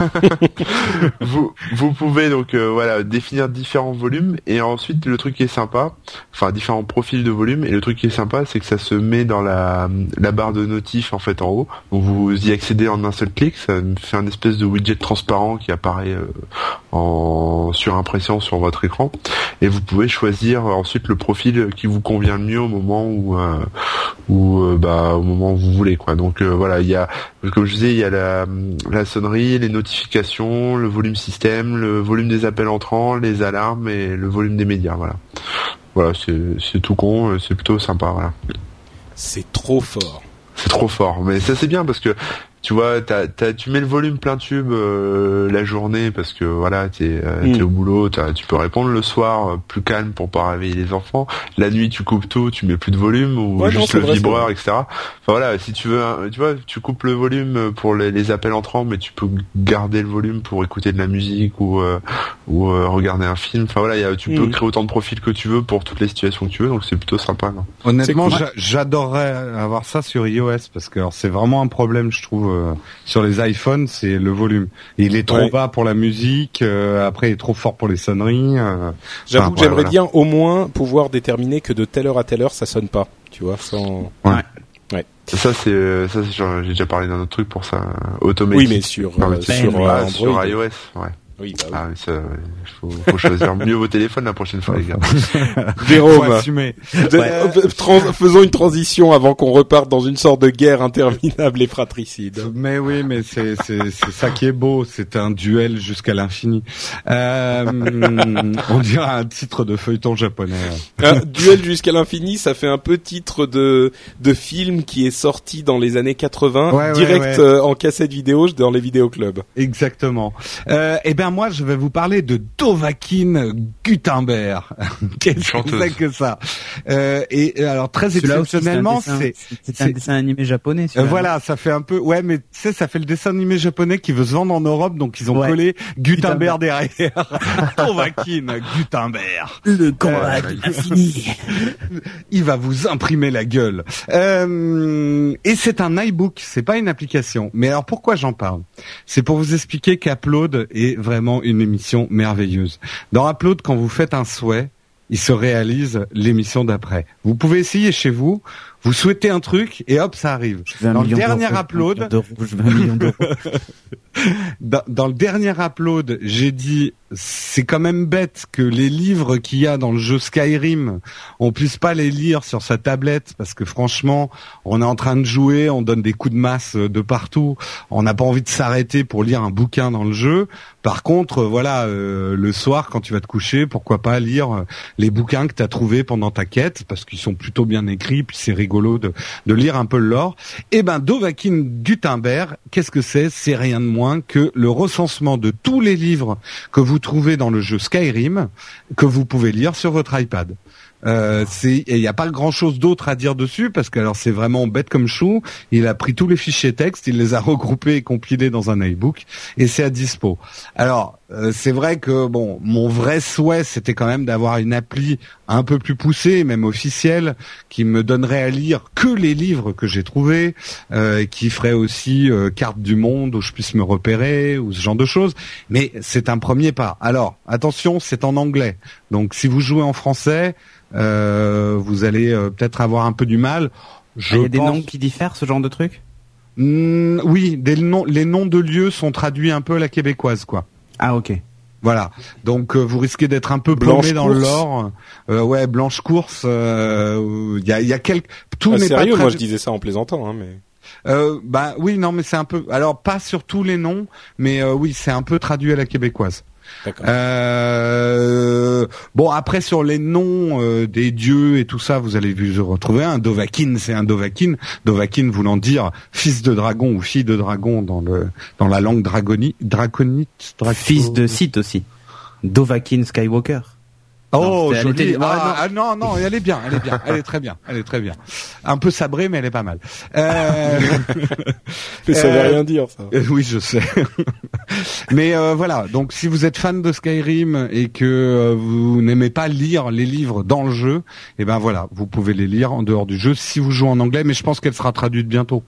vous vous pouvez donc euh, voilà définir différents volumes et ensuite le truc qui est sympa, enfin différents profils de volume et le truc qui est sympa c'est que ça se met dans la la barre de notif en fait en haut, donc vous y accédez en un seul clic, ça fait un espèce de widget transparent qui apparaît euh, en surimpression sur votre écran et vous pouvez choisir ensuite le profil qui vous convient le mieux au moment où euh, où euh, bah au moment où vous voulez quoi. Donc euh, voilà, il y a comme je disais, il y a la, la sonnerie, les notifications, le volume système, le volume des appels entrants, les alarmes et le volume des médias, voilà. Voilà, c'est tout con, c'est plutôt sympa, voilà.
C'est trop fort.
C'est trop fort, mais ça c'est bien parce que tu vois, tu mets le volume plein tube euh, la journée parce que voilà, t'es euh, mm. es au boulot, tu peux répondre le soir euh, plus calme pour pas réveiller les enfants. La nuit, tu coupes tout, tu mets plus de volume ou juste le vibreur, etc. Enfin voilà, si tu veux, tu vois, tu coupes le volume pour les, appels entrants, mais tu peux garder le volume pour écouter de la musique ou ou regarder un film. Enfin voilà, tu peux mm. créer autant de profils que tu veux pour toutes les situations que tu veux, donc c'est plutôt sympa.
Honnêtement, j'adorerais avoir ça sur iOS parce que c'est vraiment un problème, je trouve euh, sur les iPhones, c'est le volume. Il est trop bas pour la musique, euh, après il est trop fort pour les sonneries. Euh.
J'avoue que j'aimerais bien au moins pouvoir déterminer que de telle heure à telle heure ça sonne pas, tu vois, sans.
Ouais. ouais. Ça c'est ça j'ai déjà parlé d'un autre truc pour ça automatique.
Oui mais sur sur,
ah, sur iOS, ouais.
Oui, bah oui. Ah,
ça, faut, faut choisir mieux vos téléphones la prochaine fois, les gars.
Jérôme, faisons une transition avant qu'on reparte dans une sorte de guerre interminable et fratricide.
Mais oui, mais c'est c'est ça qui est beau, c'est un duel jusqu'à l'infini. Euh, on dirait un titre de feuilleton japonais.
Un duel jusqu'à l'infini, ça fait un peu titre de de film qui est sorti dans les années 80, direct euh, en cassette vidéo dans les vidéoclubs.
Exactement. Euh, et eh moi, je vais vous parler de Dovahkin Gutenberg. Qu'est-ce que c'est que ça euh, Et alors très exceptionnellement, c'est
c'est un dessin animé japonais.
Euh, voilà, ça fait un peu. Ouais, mais tu sais, ça fait le dessin animé japonais qui veut se vendre en Europe, donc ils ont collé Gutenberg, derrière. Dovahkin Gutenberg.
Le combat euh,
Il va vous imprimer la gueule. Euh, et c'est un iBook, c'est pas une application. Mais alors pourquoi j'en parle? C'est pour vous expliquer qu'Upload est vraiment vraiment une émission merveilleuse. Dans Upload, quand vous faites un souhait, il se réalise l'émission d'après. Vous pouvez essayer chez vous, vous souhaitez un truc et hop, ça arrive. Dans le dernier upload, dans, le dernier upload, j'ai dit c'est quand même bête que les livres qu'il y a dans le jeu Skyrim, on puisse pas les lire sur sa tablette parce que franchement, on est en train de jouer, on donne des coups de masse de partout, on n'a pas envie de s'arrêter pour lire un bouquin dans le jeu. Par contre, voilà, euh, le soir quand tu vas te coucher, pourquoi pas lire les bouquins que tu as trouvés pendant ta quête parce qu'ils sont plutôt bien écrits, puis c'est rigolo de, lire un peu le. Eh ben, Dovahkin Gutenberg, qu'est-ce que c'est? C'est rien de moins que le recensement de tous les livres que vous trouvez dans le jeu Skyrim que vous pouvez lire sur votre iPad. Euh, il n'y a pas grand chose d'autre à dire dessus parce que alors c'est vraiment bête comme chou. Il a pris tous les fichiers texte, il les a regroupés et compilés dans un iBook et c'est à dispo. Alors euh, c'est vrai que bon, mon vrai souhait c'était quand même d'avoir une appli un peu plus poussée, même officielle, qui me donnerait à lire que les livres que j'ai trouvés, euh, qui ferait aussi euh, carte du monde où je puisse me repérer ou ce genre de choses. Mais c'est un premier pas. Alors attention, c'est en anglais. Donc si vous jouez en français, euh, vous allez euh, peut-être avoir un peu du mal.
Il y a des noms qui diffèrent, ce genre de truc?
Hmm, Oui, des noms, les noms de lieux sont traduits un peu à la québécoise, quoi.
Ah ok.
Voilà. Donc euh, vous risquez d'être un peu paumé dans
course.
l'or. Euh, ouais, blanche course. euh, Il y a, y a quelques. Tout
Ah,
n'est pas très-
moi je disais ça en plaisantant, hein, mais.
Euh, bah oui, non, mais c'est un peu. Alors pas sur tous les noms, mais euh, oui, c'est un peu traduit à la québécoise. Euh, bon, après sur les noms euh, des dieux et tout ça, vous allez vous retrouver un Dovahkiin, c'est un Dovahkiin. Dovahkiin voulant dire fils de dragon ou fille de dragon dans le dans la langue dragoni, draconite. draco-
Fils de Sith aussi. Dovahkiin Skywalker.
Oh,
Non, c'était- elle
joli.
était-
Ah, ah, non, non, elle est bien, elle est bien, elle est très bien, elle est très bien. Un peu sabrée, mais elle est pas mal. Euh...
Mais ça veut
euh,
rien dire, ça.
Euh, oui, je sais. Mais euh, voilà, donc si vous êtes fan de Skyrim et que vous n'aimez pas lire les livres dans le jeu, eh ben voilà, vous pouvez les lire en dehors du jeu si vous jouez en anglais, mais je pense qu'elle sera traduite bientôt.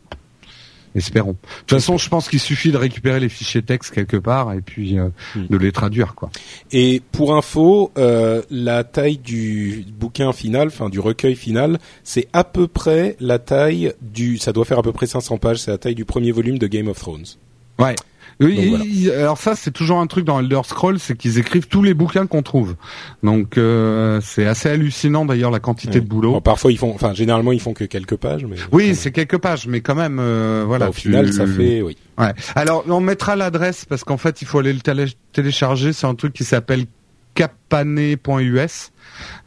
Espérons. De toute façon, je pense qu'il suffit de récupérer les fichiers texte quelque part et puis euh,
Hmm.
de les traduire, quoi.
Et pour info, euh, la taille du bouquin final, enfin du recueil final, c'est à peu près la taille du, ça doit faire à peu près 500 pages, c'est la taille du premier volume de Game of Thrones.
Ouais. Oui,
Donc, voilà.
ils- alors ça, c'est toujours un truc dans Elder Scrolls, c'est qu'ils écrivent tous les bouquins qu'on trouve. Donc euh, c'est assez hallucinant d'ailleurs la quantité
Ouais.
de boulot.
Bon, parfois ils font, enfin généralement ils font que quelques pages, mais
Oui, c'est quelques pages, mais quand même, euh, voilà.
Bah, au
tu-
final ça fait, oui.
Ouais. Alors, on mettra l'adresse parce qu'en fait, il faut aller le télé- télécharger. C'est un truc qui s'appelle capané.us,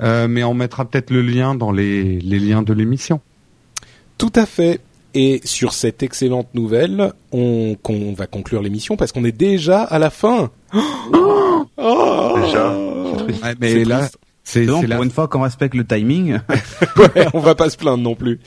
euh, mais on mettra peut-être le lien dans les, les liens de l'émission.
Tout à fait. Et sur cette excellente nouvelle, on, qu'on va conclure l'émission parce qu'on est déjà à la fin. Oh
Déjà, c'est triste.
Ouais, mais là,
triste.
C'est
Donc,
c'est la
pour une fois qu'on respecte le timing.
Ouais, on va pas se plaindre non plus.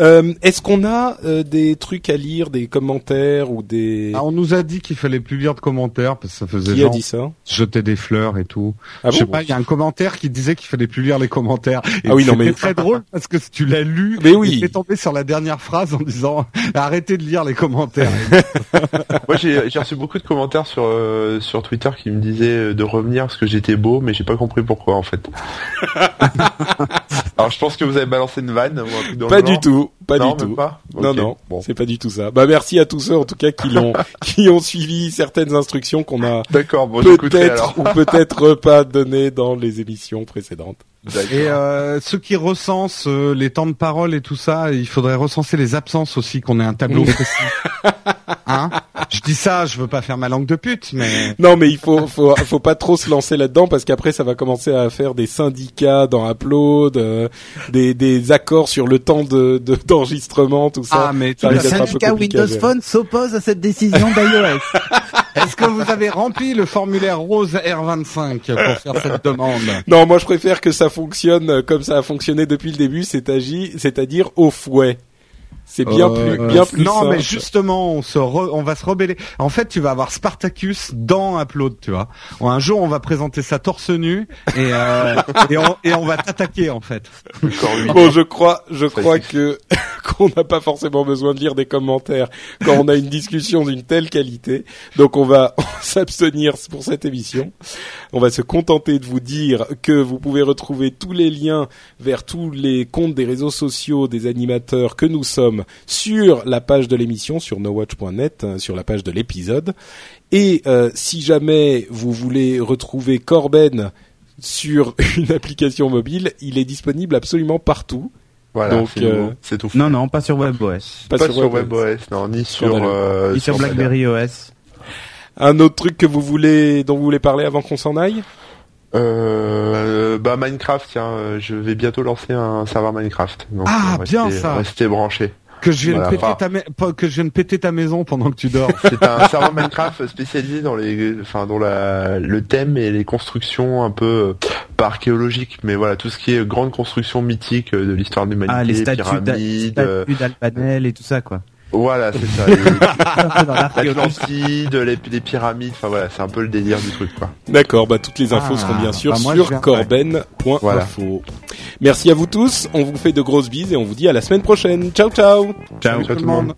Euh, Est-ce qu'on a euh, des trucs à lire, des commentaires ou des...
Ah, on nous a dit qu'il fallait plus lire de commentaires parce que ça faisait
Qui a dit ça
jeter des fleurs et tout.
Ah
Je sais pas, il y a un commentaire qui disait qu'il fallait plus lire les commentaires. Et
Ah oui, non,
c'était
mais-
très drôle parce que tu l'as lu.
Mais oui.
T'es tombé sur la dernière phrase en disant arrêtez de lire les commentaires.
Moi, j'ai j'ai reçu beaucoup de commentaires sur euh, sur Twitter qui me disaient de revenir parce que j'étais beau, mais j'ai pas compris pourquoi en fait. Alors, je pense que vous avez balancé une vanne ou un truc dans
Pas
le
du
genre.
tout, pas
non,
du tout.
pas?
Non, non,
Bon.
c'est pas du tout ça. Bah merci à tous ceux en tout cas qui l'ont, qui ont suivi certaines instructions qu'on a
D'accord, bon, j'écouterai
peut-être ou peut-être pas données dans les émissions précédentes.
Et euh, ceux qui recensent euh, les temps de parole et tout ça, il faudrait recenser les absences aussi, qu'on ait un tableau précis. Hein? Je dis ça, je veux pas faire ma langue de pute, mais
Non, mais il faut, faut, faut pas trop se lancer là-dedans parce qu'après ça va commencer à faire des syndicats dans Upload, euh, des, des accords sur le temps de de- d'enregistrement, tout ça.
ah mais
ça peu
syndicat Windows. Phone s'oppose à cette décision d'iOS.
Est-ce que vous avez rempli le formulaire rose R25 pour faire cette demande?
Non, moi je préfère que ça fonctionne comme ça a fonctionné depuis le début, c'est-à-dire au fouet. C'est bien
Euh,
plus, bien plus
Non,
simple.
mais justement, on se re- on va se rebeller. En fait, tu vas avoir Spartacus dans Upload, tu vois. Un jour, on va présenter ça torse nu et euh, et, on, et on va t'attaquer en fait.
Bon, je crois, je
Ça,
crois que qu'on n'a pas forcément besoin de lire des commentaires quand on a une discussion d'une telle qualité. Donc on va s'abstenir pour cette émission. On va se contenter de vous dire que vous pouvez retrouver tous les liens vers tous les comptes des réseaux sociaux des animateurs que nous sommes sur la page de l'émission sur nowatch.net, hein, sur la page de l'épisode. Et euh, si jamais vous voulez retrouver Corben sur une application mobile, il est disponible absolument partout.
Voilà,
Donc,
c'est
euh,
c'est tout.
non, non, pas sur WebOS.
pas, sur WebOS, non, ni
Sur
sur, euh,
BlackBerry OS.
Un autre truc que vous voulez, dont vous voulez parler avant qu'on s'en aille?
Euh, bah Minecraft, tiens, euh, je vais bientôt lancer un serveur Minecraft. Donc,
Ah,
euh,
bien ça.
Restez branchés.
Que je viens
Voilà,
péter
enfin.
ta ma- pas- que je viens de péter ta maison pendant que tu dors.
C'est un serveur Minecraft spécialisé dans les, enfin dans la, le thème et les constructions un peu euh, pas archéologiques, mais voilà tout ce qui est grande construction mythique euh, de l'histoire de l'humanité,
Ah, les statues
pyramides, euh,
statues d'Alpanel et tout ça, quoi.
Voilà c'est ça, l'Atlantide, les, les pyramides, enfin voilà c'est un peu le délire du truc quoi.
D'accord, bah toutes les infos
Ah,
seront bien sûr
bah moi,
sur corben.info.
Voilà.
Merci à vous tous, on vous fait de grosses bises et on vous dit à la semaine prochaine. Ciao ciao
Ciao
Ciao
tout le monde.